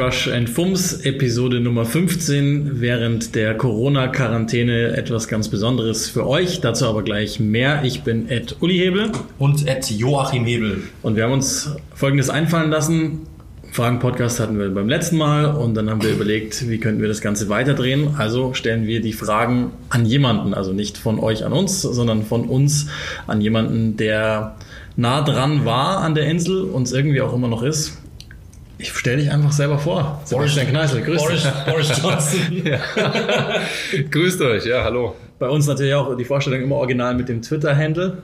Rush and Fums, Episode Nummer 15, während der Corona-Quarantäne etwas ganz Besonderes für euch. Dazu aber gleich mehr. Ich bin Ed Uli Hebel. Und Ed Joachim Hebel. Und wir haben uns Folgendes einfallen lassen. Fragen-Podcast hatten wir beim letzten Mal und dann haben wir überlegt, wie könnten wir das Ganze weiterdrehen. Also stellen wir die Fragen an jemanden, also nicht von euch an uns, sondern von uns an jemanden, der nah dran war an der Insel und es irgendwie auch immer noch ist. Ich stelle dich einfach selber vor. Sebastian Kneißl, grüß Boris, dich. Boris Johnson. ja. Grüßt euch, ja, hallo. Bei uns natürlich auch die Vorstellung immer original mit dem Twitter-Handle.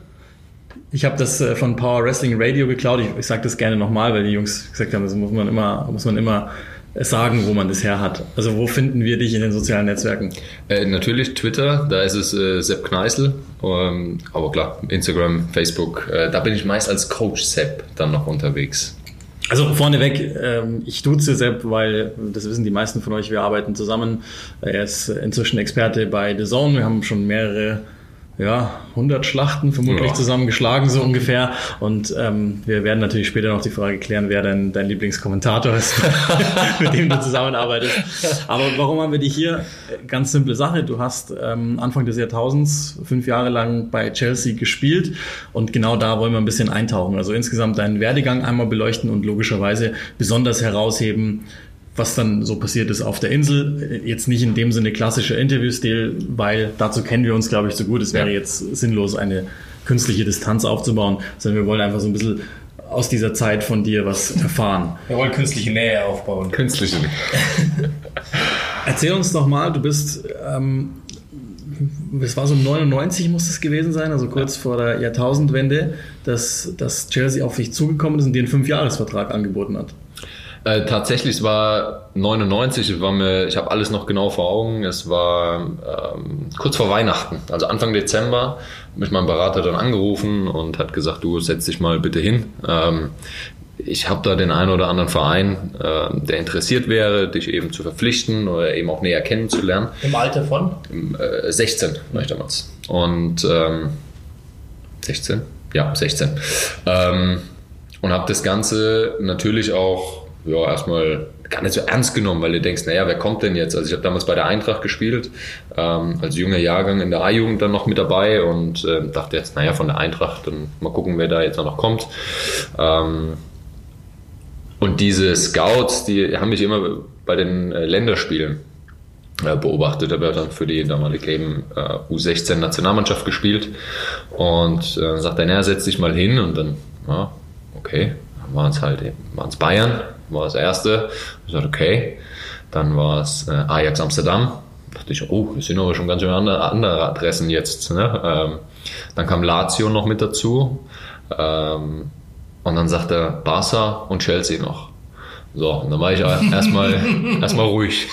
Ich habe das äh, von Power Wrestling Radio geklaut. Ich, ich sage das gerne nochmal, weil die Jungs gesagt haben, das muss man immer, muss man immer sagen, wo man das her hat. Also wo finden wir dich in den sozialen Netzwerken? Äh, natürlich Twitter, da ist es äh, Sepp Kneißl. Ähm, aber klar, Instagram, Facebook, äh, da bin ich meist als Coach Sepp dann noch unterwegs. Also vorneweg, ähm, ich duze Sepp, weil das wissen die meisten von euch, wir arbeiten zusammen. Er ist inzwischen Experte bei The Zone. Wir haben schon mehrere ja, 100 Schlachten vermutlich ja. zusammengeschlagen, so ungefähr. Und ähm, wir werden natürlich später noch die Frage klären, wer dein, dein Lieblingskommentator ist, mit dem du zusammenarbeitest. Aber warum haben wir dich hier? Ganz simple Sache. Du hast ähm, Anfang des Jahrtausends fünf Jahre lang bei Chelsea gespielt und genau da wollen wir ein bisschen eintauchen. Also insgesamt deinen Werdegang einmal beleuchten und logischerweise besonders herausheben, was dann so passiert ist auf der Insel. Jetzt nicht in dem Sinne klassischer Interviewstil, weil dazu kennen wir uns, glaube ich, so gut. Es wäre jetzt sinnlos, eine künstliche Distanz aufzubauen, sondern wir wollen einfach so ein bisschen aus dieser Zeit von dir was erfahren. Wir wollen künstliche Nähe aufbauen. Künstliche Nähe. Erzähl uns doch mal, du bist, ähm, es war so 99 muss es gewesen sein, also kurz ja. vor der Jahrtausendwende, dass, dass Chelsea auf dich zugekommen ist und dir einen Fünfjahresvertrag angeboten hat. Äh, tatsächlich, es war 99, war mir, ich habe alles noch genau vor Augen. Es war ähm, kurz vor Weihnachten, also Anfang Dezember, mich mein Berater dann angerufen und hat gesagt, du setz dich mal bitte hin. Ähm, ich habe da den einen oder anderen Verein, äh, der interessiert wäre, dich eben zu verpflichten oder eben auch näher kennenzulernen. Im Alter von? Äh, 16 war ich damals. Und ähm, 16? Ja, 16. Ähm, und habe das Ganze natürlich auch ja, erstmal gar nicht so ernst genommen, weil du denkst, naja, wer kommt denn jetzt? Also ich habe damals bei der Eintracht gespielt, ähm, als junger Jahrgang in der A-Jugend dann noch mit dabei und äh, dachte jetzt, naja, von der Eintracht, dann mal gucken, wer da jetzt noch kommt. Ähm, und diese Scouts, die haben mich immer bei den äh, Länderspielen äh, beobachtet. habe dann für die damalige eben äh, U16 Nationalmannschaft gespielt und äh, sagt dann, ja, setz dich mal hin und dann, ja, okay, waren es halt eben, waren es Bayern, war das erste. Ich sagte, okay. Dann war es äh, Ajax Amsterdam. Da dachte ich, oh, das sind aber schon ganz schön andere, andere Adressen jetzt. Ne? Ähm, dann kam Lazio noch mit dazu. Ähm, und dann sagte Barca und Chelsea noch. So, und dann war ich erstmal erstmal ruhig.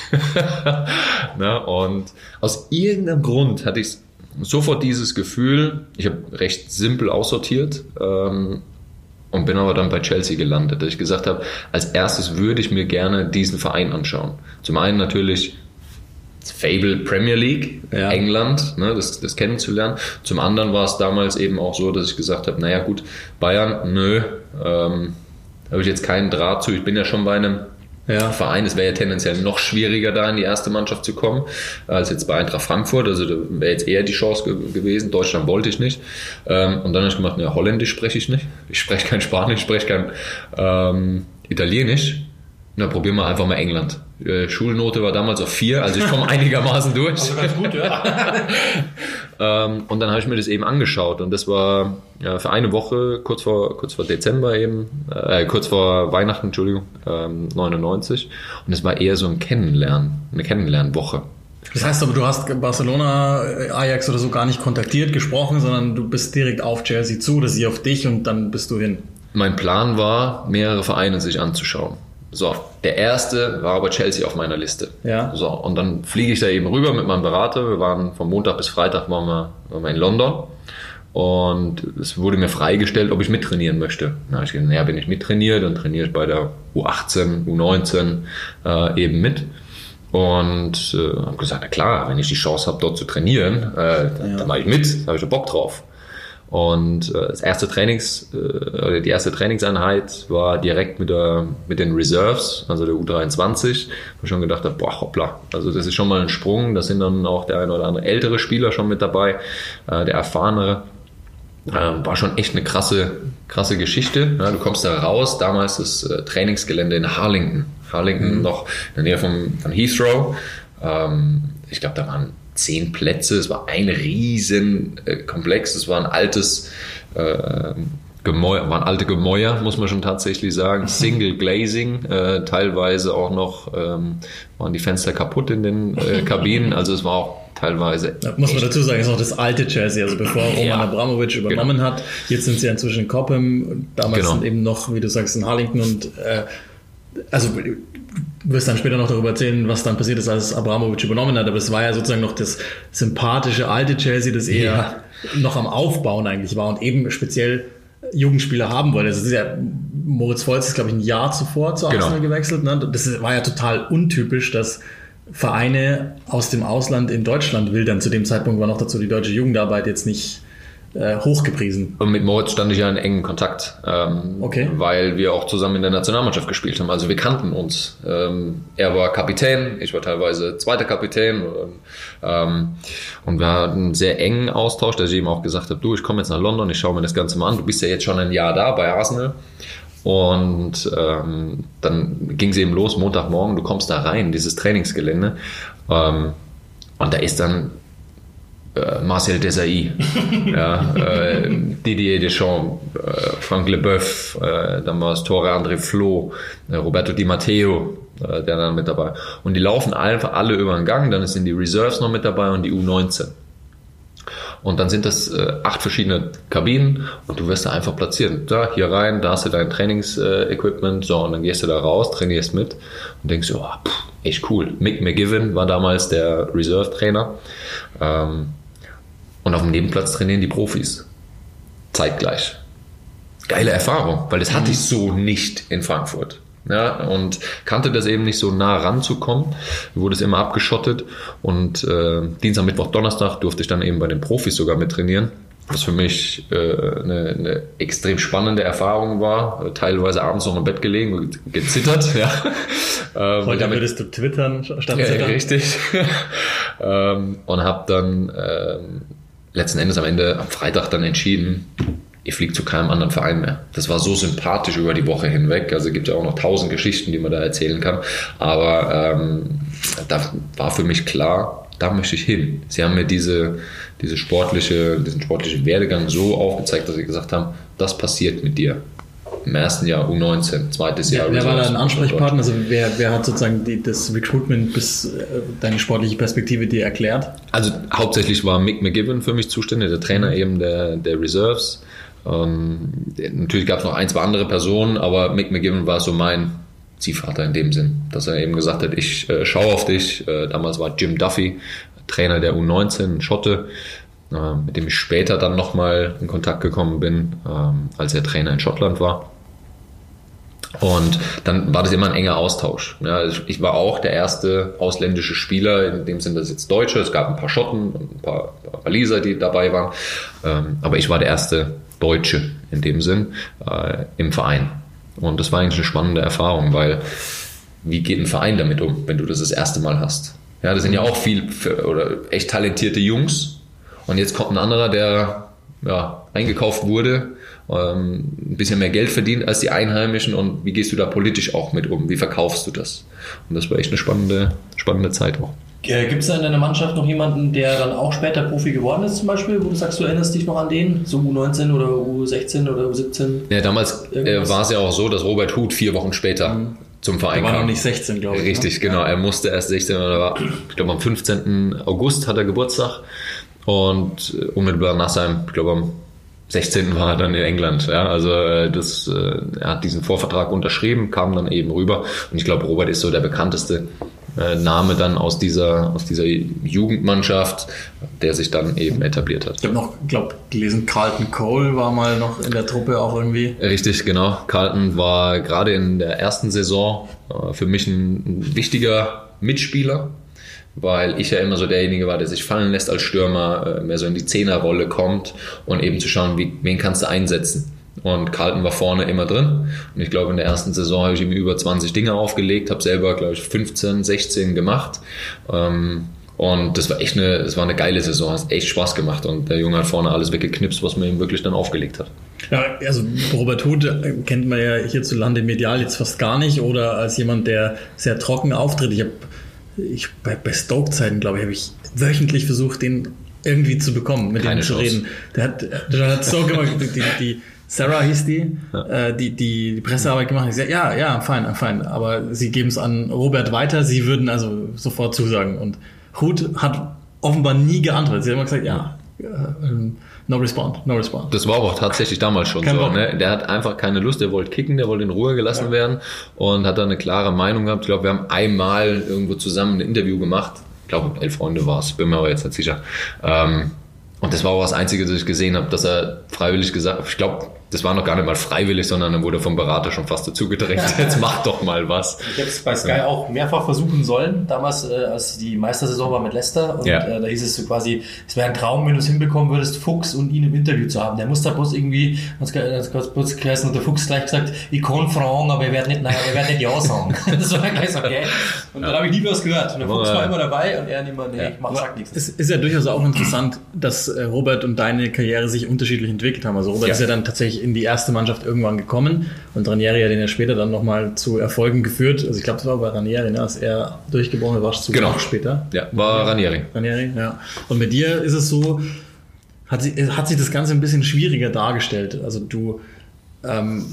ne? Und aus irgendeinem Grund hatte ich sofort dieses Gefühl, ich habe recht simpel aussortiert, ähm, und bin aber dann bei Chelsea gelandet, dass ich gesagt habe, als erstes würde ich mir gerne diesen Verein anschauen. Zum einen natürlich Fable Premier League, ja. England, ne, das, das kennenzulernen. Zum anderen war es damals eben auch so, dass ich gesagt habe, naja gut, Bayern, nö, ähm, habe ich jetzt keinen Draht zu. Ich bin ja schon bei einem ja. Verein. Es wäre ja tendenziell noch schwieriger, da in die erste Mannschaft zu kommen, als jetzt bei Eintracht Frankfurt. Also da wäre jetzt eher die Chance ge gewesen. Deutschland wollte ich nicht. Ähm, und dann habe ich gemacht, ja, Holländisch spreche ich nicht. Ich spreche kein Spanisch, ich spreche kein ähm, Italienisch. Na, probieren wir einfach mal England. Äh, Schulnote war damals auf vier, also ich komme einigermaßen durch. Also ganz gut, ja. ähm, und dann habe ich mir das eben angeschaut und das war ja, für eine Woche, kurz vor, kurz vor Dezember eben, äh, kurz vor Weihnachten, Entschuldigung, ähm, 99. Und es war eher so ein Kennenlernen, eine Kennenlernwoche. Das heißt aber, du hast Barcelona, äh, Ajax oder so gar nicht kontaktiert, gesprochen, sondern du bist direkt auf Chelsea zu, dass sie auf dich und dann bist du hin. Mein Plan war, mehrere Vereine sich anzuschauen. So, der erste war aber Chelsea auf meiner Liste. Ja. So, und dann fliege ich da eben rüber mit meinem Berater. Wir waren von Montag bis Freitag waren wir, waren wir in London. Und es wurde mir freigestellt, ob ich mittrainieren möchte. Na, ich gesagt, naja, wenn ich mittrainiere, dann trainiere ich bei der U18, U19 äh, eben mit. Und äh, habe gesagt, na klar, wenn ich die Chance habe, dort zu trainieren, äh, dann, ja. dann mache ich mit, da habe ich da Bock drauf. Und äh, das erste Trainings, äh, oder die erste Trainingseinheit war direkt mit, der, mit den Reserves, also der U23, wo ich schon gedacht habe, boah, hoppla, also das ist schon mal ein Sprung. Da sind dann auch der ein oder andere ältere Spieler schon mit dabei, äh, der erfahrenere. Ähm, war schon echt eine krasse, krasse Geschichte. Ja, du kommst da raus, damals das äh, Trainingsgelände in Harlingen. Harlingen noch in der Nähe von, von Heathrow. Ähm, ich glaube, da waren zehn Plätze. Es war ein riesen äh, Komplex. Es war ein altes äh, Gemäuer, waren alte Gemäuer, muss man schon tatsächlich sagen. Single Glazing, äh, teilweise auch noch ähm, waren die Fenster kaputt in den äh, Kabinen. Also es war auch teilweise. Da muss man dazu sagen, ist auch das alte Chelsea, also bevor Roman Ja. Abramovic übernommen hat. Jetzt sind sie ja inzwischen in Cobham, damals Genau. sind eben noch, wie du sagst, in Harlington und äh, also du wirst dann später noch darüber erzählen, was dann passiert ist, als Abramovic übernommen hat, aber es war ja sozusagen noch das sympathische alte Chelsea, das eher Ja. noch am Aufbauen eigentlich war und eben speziell Jugendspieler haben wollte. Das ist ja, Moritz Volz ist, glaube ich, ein Jahr zuvor zu Genau. Arsenal gewechselt. Ne? Das war ja total untypisch, dass Vereine aus dem Ausland in Deutschland wildern. Zu dem Zeitpunkt war noch dazu die deutsche Jugendarbeit jetzt nicht äh, hochgepriesen. Und mit Moritz stand ich ja in engen Kontakt, ähm, Okay. weil wir auch zusammen in der Nationalmannschaft gespielt haben. Also wir kannten uns. Ähm, er war Kapitän, ich war teilweise zweiter Kapitän. Und, ähm, und wir hatten einen sehr engen Austausch, dass ich ihm auch gesagt habe, du, ich komme jetzt nach London, ich schaue mir das Ganze mal an. Du bist ja jetzt schon ein Jahr da bei Arsenal. Und ähm, dann ging es eben los, Montagmorgen, du kommst da rein, dieses Trainingsgelände. Ähm, und da ist dann Marcel Desailly, ja, äh, Didier Deschamps, äh, Frank Leboeuf, äh, dann war es Tore André Flo, äh, Roberto Di Matteo, äh, der dann mit dabei. Und die laufen einfach alle über den Gang, dann sind die Reserves noch mit dabei und die U19. Und dann sind das äh, acht verschiedene Kabinen und du wirst da einfach platziert. Da, hier rein, da hast du dein Trainingsequipment, so, und dann gehst du da raus, trainierst mit und denkst, oh, pff, echt cool. Mick McGivern war damals der Reserve-Trainer. Ähm, und auf dem Nebenplatz trainieren die Profis. Zeitgleich. Geile Erfahrung, weil das hatte ich so nicht in Frankfurt. Ja, und kannte das eben nicht so nah ranzukommen, wurde es immer abgeschottet und äh, Dienstag, Mittwoch, Donnerstag durfte ich dann eben bei den Profis sogar mit trainieren, was für mich äh, eine, eine extrem spannende Erfahrung war, äh, teilweise abends noch im Bett gelegen und gezittert, ja. Ähm, Heute damit- würdest du twittern statt ja, zittern. richtig. ähm, und habe dann ähm, letzten Endes am Ende am Freitag dann entschieden, ich fliege zu keinem anderen Verein mehr. Das war so sympathisch über die Woche hinweg. Also gibt ja auch noch tausend Geschichten, die man da erzählen kann. Aber ähm, da war für mich klar, da möchte ich hin. Sie haben mir diese, diese sportliche, diesen sportlichen Werdegang so aufgezeigt, dass sie gesagt haben, das passiert mit dir. Im ersten Jahr U19, zweites Jahr. Wer, wer war da ein. Ansprechpartner? Also wer, wer hat sozusagen die, das Recruitment bis äh, deine sportliche Perspektive dir erklärt? Also hauptsächlich war Mick McGibbon für mich zuständig, der Trainer eben der, der Reserves. Ähm, natürlich gab es noch ein, zwei andere Personen, aber Mick McGibbon war so mein Ziehvater in dem Sinn, dass er eben gesagt hat, ich äh, schaue auf dich. Äh, damals war Jim Duffy Trainer der U19, ein Schotte, äh, mit dem ich später dann nochmal in Kontakt gekommen bin, ähm, als er Trainer in Schottland war. Und dann war das immer ein enger Austausch. Ja, ich war auch der erste ausländische Spieler, in dem Sinne, das jetzt Deutsche. Es gab ein paar Schotten ein paar, paar Waliser, die dabei waren. Ähm, aber ich war der erste Deutsche in dem Sinn äh, im Verein. Und das war eigentlich eine spannende Erfahrung, weil wie geht ein Verein damit um, wenn du das das erste Mal hast? Ja, das sind ja auch viel für, oder echt talentierte Jungs. Und jetzt kommt ein anderer, der ja, eingekauft wurde, ähm, ein bisschen mehr Geld verdient als die Einheimischen und wie gehst du da politisch auch mit um? Wie verkaufst du das? Und das war echt eine spannende, spannende Zeit auch. Gibt es da in deiner Mannschaft noch jemanden, der dann auch später Profi geworden ist, zum Beispiel, wo du sagst, du erinnerst dich noch an den? So U19 oder U16 oder U17? Ja, damals äh, war es ja auch so, dass Robert Huth vier Wochen später zum Er Verein war noch kam. nicht 16, glaube ich. Richtig, ne? genau. Er musste erst 16 oder war, ich glaube am 15. August hat er Geburtstag und äh, unmittelbar nach seinem, ich glaube am 16. war er dann in England. Ja, also äh, das, äh, er hat diesen Vorvertrag unterschrieben, kam dann eben rüber und ich glaube Robert ist so der bekannteste äh, Name dann aus dieser aus dieser Jugendmannschaft, der sich dann eben etabliert hat. Ich habe noch, glaube gelesen, Carlton Cole war mal noch in der Truppe auch irgendwie. Richtig, genau. Carlton war gerade in der ersten Saison für mich ein wichtiger Mitspieler, weil ich ja immer so derjenige war, der sich fallen lässt als Stürmer, äh, mehr so in die Zehnerrolle kommt und eben zu schauen, wie, wen kannst du einsetzen. Und Carlton war vorne immer drin. Und ich glaube, in der ersten Saison habe ich ihm über 20 Dinge aufgelegt, habe selber, glaube ich, 15, 16 gemacht. Ähm, und das war echt eine, das war eine geile Saison, hat echt Spaß gemacht. Und der Junge hat vorne alles weggeknipst, was man ihm wirklich dann aufgelegt hat. Ja, also Robert Huth kennt man ja hierzulande medial jetzt fast gar nicht oder als jemand, der sehr trocken auftritt. Ich habe ich, bei, bei Stoke-Zeiten, glaube ich, habe ich wöchentlich versucht, den irgendwie zu bekommen, mit Keine dem zu reden. Der hat, der hat Stoke immer, die, die, Sarah hieß die, äh, die, die die Pressearbeit gemacht. Ich sag, ja, ja, fein, fein. Aber sie geben es an Robert weiter. Sie würden also sofort zusagen. Und Huth hat offenbar nie geantwortet. Sie hat immer gesagt, ja, äh, ähm, no respond, no respond. Das war aber auch tatsächlich damals schon Kein so. Ne? Der hat einfach keine Lust, der wollte kicken, der wollte in Ruhe gelassen werden und hat da eine klare Meinung gehabt. Ich glaube, wir haben einmal irgendwo zusammen ein Interview gemacht. Ich glaube, elf Freunde war es, bin mir aber jetzt nicht sicher. Ähm, und das war auch das Einzige, das ich gesehen habe, dass er freiwillig gesagt hat, ich glaube, das war noch gar nicht mal freiwillig, sondern dann wurde vom Berater schon fast dazu gedrängt, jetzt mach doch mal was. Ich habe es bei Sky auch mehrfach versuchen sollen, damals, äh, als die Meistersaison war mit Leicester. Und Ja. äh, da hieß es so quasi, es wäre ein Traum, wenn du es hinbekommen würdest, Fuchs und ihn im Interview zu haben. Der muss da bloß irgendwie, ganz kurz geheißen, und der Fuchs gleich gesagt, ich kann fragen, aber ich werde nicht, nein, ich werde nicht Ja sagen. das war gleich so, okay. Und dann habe ich nie was gehört. Und der Fuchs Ja. war immer dabei und er mehr, nee, ich mach, sag nichts. Es ist ja durchaus auch interessant, dass äh, Robert und deine Karriere sich unterschiedlich entwickelt haben. Also Robert Ja. ist ja dann tatsächlich in die erste Mannschaft irgendwann gekommen und Ranieri hat den ja später dann nochmal zu Erfolgen geführt. Also ich glaube, das war bei Ranieri, ne, als er durchgebrochen war, zu Genau. später. Ja, war Ranieri. Ranieri, ja. Und mit dir ist es so, hat, sie, hat sich das Ganze ein bisschen schwieriger dargestellt. Also du ähm,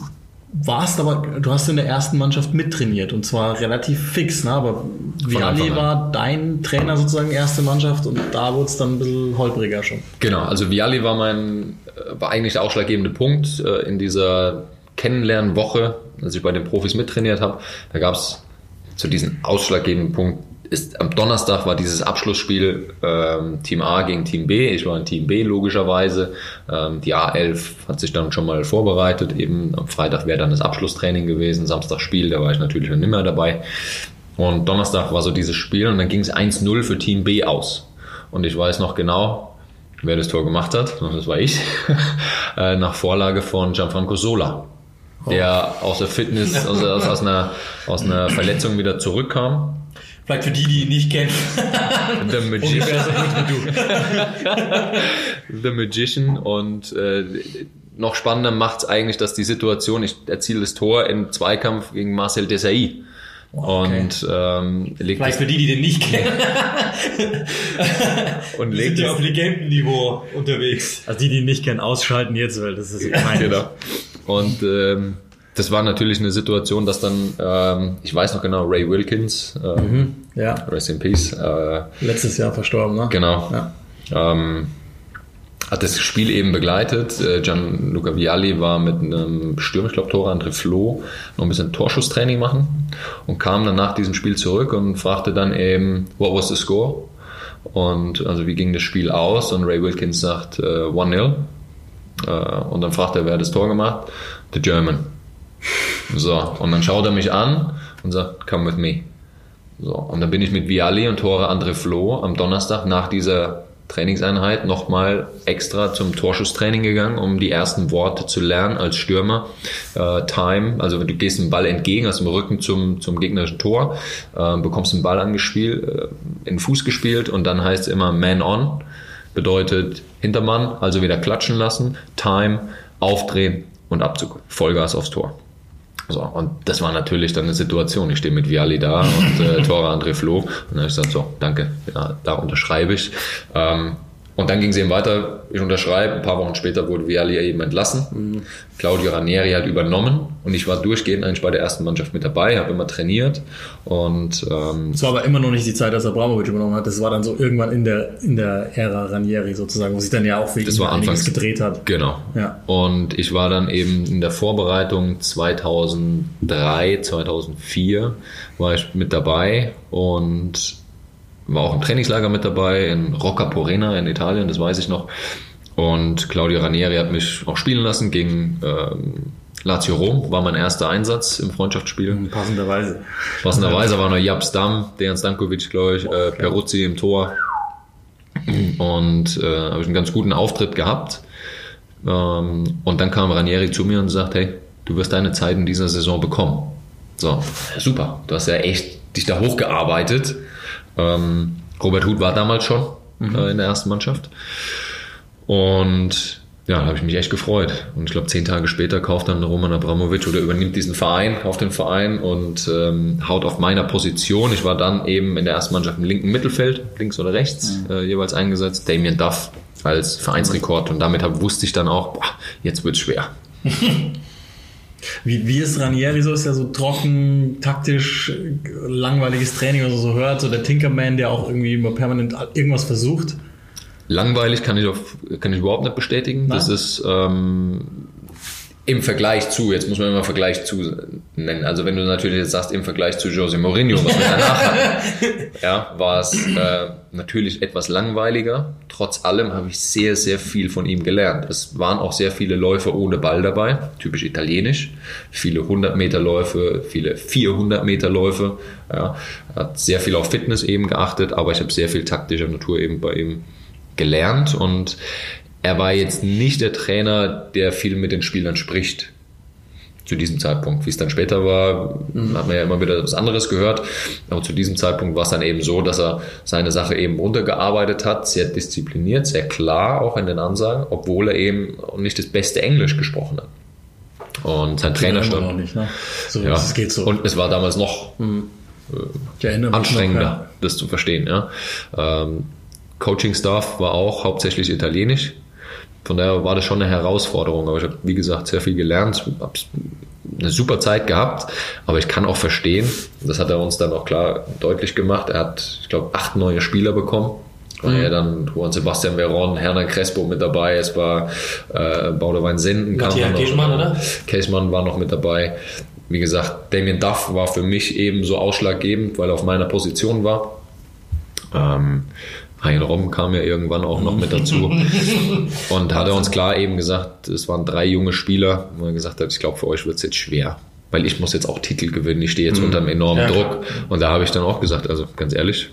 warst aber, du hast in der ersten Mannschaft mittrainiert und zwar relativ fix, ne? aber Viali an. war dein Trainer sozusagen erste Mannschaft und da wurde es dann ein bisschen holpriger schon. Genau, also Viali war mein, äh, war eigentlich der ausschlaggebende Punkt äh, in dieser Kennenlernwoche, als ich bei den Profis mittrainiert habe. Da gab es zu diesem ausschlaggebenden Punkt, ist, am Donnerstag war dieses Abschlussspiel ähm, Team A gegen Team B. Ich war in Team B logischerweise. Ähm, die A11 hat sich dann schon mal vorbereitet. Eben am Freitag wäre dann das Abschlusstraining gewesen, Samstag Spiel, da war ich natürlich dann nicht mehr dabei. Und Donnerstag war so dieses Spiel und dann ging es 1-0 für Team B aus. Und ich weiß noch genau, wer das Tor gemacht hat. Und das war ich. Äh, Nach Vorlage von Gianfranco Sola, der aus der Fitness, aus, aus, aus, einer, aus einer Verletzung wieder zurückkam. Vielleicht für die, die ihn nicht kennen. The Magician. The Magician. Und äh, noch spannender macht es eigentlich, dass die Situation, ich erziele das Tor im Zweikampf gegen Marcel Desailly. Und ähm, legt Vielleicht für die, die den nicht kennen. und Die legt sind ja auf Legendenniveau unterwegs. Also die, die ihn nicht kennen, ausschalten jetzt, weil das ist peinlich. genau. Und ähm, das war natürlich eine Situation, dass dann, ähm, ich weiß noch genau, Ray Wilkins, äh, Ja, Rest in Peace, äh, letztes Jahr verstorben, ne? genau, Ja. ähm, hat das Spiel eben begleitet. Äh, Gianluca Vialli war mit einem Stürmer, ich glaube Tore André Flo, noch ein bisschen Torschusstraining machen und kam dann nach diesem Spiel zurück und fragte dann eben, what was the score? Und also wie ging das Spiel aus? Und Ray Wilkins sagt äh, 1-0. Äh, und dann fragt er, wer hat das Tor gemacht? The German. So, und dann schaut er mich an und sagt, come with me. So, und dann bin ich mit Viali und Tore André Flo am Donnerstag nach dieser Trainingseinheit nochmal extra zum Torschusstraining gegangen, um die ersten Worte zu lernen als Stürmer. Äh, Time, also du gehst dem Ball entgegen, hast im Rücken zum, zum gegnerischen Tor, äh, bekommst den Ball angespielt, äh, in den Fuß gespielt und dann heißt es immer Man on, bedeutet Hintermann, also wieder klatschen lassen, Time, aufdrehen und Abzug, Vollgas aufs Tor. So, und das war natürlich dann eine Situation. Ich stehe mit Viali da und äh, Tore André Flo. Und dann habe ich gesagt, so, danke, ja, da unterschreibe ich. Ähm, und dann ging es eben weiter, ich unterschreibe, ein paar Wochen später wurde Viali eben entlassen. Claudio Ranieri hat übernommen und ich war durchgehend eigentlich bei der ersten Mannschaft mit dabei, habe immer trainiert und ähm, Es war aber immer noch nicht die Zeit, als Abramovic übernommen hat. Das war dann so irgendwann in der, in der Ära Ranieri sozusagen, wo sich dann ja auch wegen Das war anfangs. gedreht hat. Genau. Ja. Und ich war dann eben in der Vorbereitung 2003, 2004 war ich mit dabei und war auch im Trainingslager mit dabei in Rocca Porena in Italien, das weiß ich noch. Und Claudio Ranieri hat mich auch spielen lassen gegen ähm, Lazio Rom war mein erster Einsatz im Freundschaftsspiel. Passenderweise. Passenderweise war noch Japs Dam, Dejan Stankovic, glaube ich, äh, Peruzzi im Tor. Und äh, habe ich einen ganz guten Auftritt gehabt. Ähm, und dann kam Ranieri zu mir und sagt, hey, du wirst deine Zeit in dieser Saison bekommen. So, super. Du hast ja echt dich da hochgearbeitet. Ähm, Robert Huth war damals schon äh, in der ersten Mannschaft. Und ja, da habe ich mich echt gefreut. Und ich glaube, zehn Tage später kauft dann Roman Abramovic oder übernimmt diesen Verein, kauft den Verein und ähm, haut auf meiner Position. Ich war dann eben in der ersten Mannschaft im linken Mittelfeld, links oder rechts, äh, jeweils eingesetzt. Damien Duff als Vereinsrekord. Und damit hab, wusste ich dann auch, boah, jetzt wird's schwer. Wie, wie ist Ranieri so? Ist ja so trocken, taktisch, langweiliges Training oder so hört. So der Tinkerman, der auch irgendwie immer permanent irgendwas versucht. Langweilig kann ich, auf, kann ich überhaupt nicht bestätigen. Nein? Das ist ähm, im Vergleich zu, jetzt muss man immer Vergleich zu nennen. Also wenn du natürlich jetzt sagst, im Vergleich zu Jose Mourinho, was wir danach hatten, ja, war es äh, natürlich etwas langweiliger. Trotz allem habe ich sehr, sehr viel von ihm gelernt. Es waren auch sehr viele Läufe ohne Ball dabei, typisch italienisch. Viele 100 Meter Läufe, viele 400 Meter Läufe. Ja, hat sehr viel auf Fitness eben geachtet, aber ich habe sehr viel taktischer Natur eben bei ihm gelernt und er war jetzt nicht der Trainer, der viel mit den Spielern spricht. Zu diesem Zeitpunkt. Wie es dann später war, hat man ja immer wieder was anderes gehört. Aber zu diesem Zeitpunkt war es dann eben so, dass er seine Sache eben runtergearbeitet hat, sehr diszipliniert, sehr klar auch in den Ansagen, obwohl er eben nicht das beste Englisch gesprochen hat. Und sein Trainer stand. nicht, ne? So, Ja, es geht so. Und es war damals noch mich anstrengender, noch, ja. das zu verstehen. Ja. Ähm, Coaching-Staff war auch hauptsächlich italienisch. Von daher war das schon eine Herausforderung. Aber ich habe, wie gesagt, sehr viel gelernt, habe eine super Zeit gehabt. Aber ich kann auch verstehen, das hat er uns dann auch klar deutlich gemacht. Er hat, ich glaube, acht neue Spieler bekommen. War ja dann Juan Sebastian Veron, Hernan Crespo mit dabei, es war äh, Baudewein Senden. Matthias. Keschmann, oder? Keschmann war noch mit dabei. Wie gesagt, Damien Duff war für mich eben so ausschlaggebend, weil er auf meiner Position war. Ähm, Hein Rom kam ja irgendwann auch noch mit dazu. Und hat er uns klar eben gesagt, es waren drei junge Spieler, wo er gesagt hat, ich glaube, für euch wird es jetzt schwer. Weil ich muss jetzt auch Titel gewinnen, ich stehe jetzt unter einem enormen Ja, Druck. Und da habe ich dann auch gesagt, also ganz ehrlich,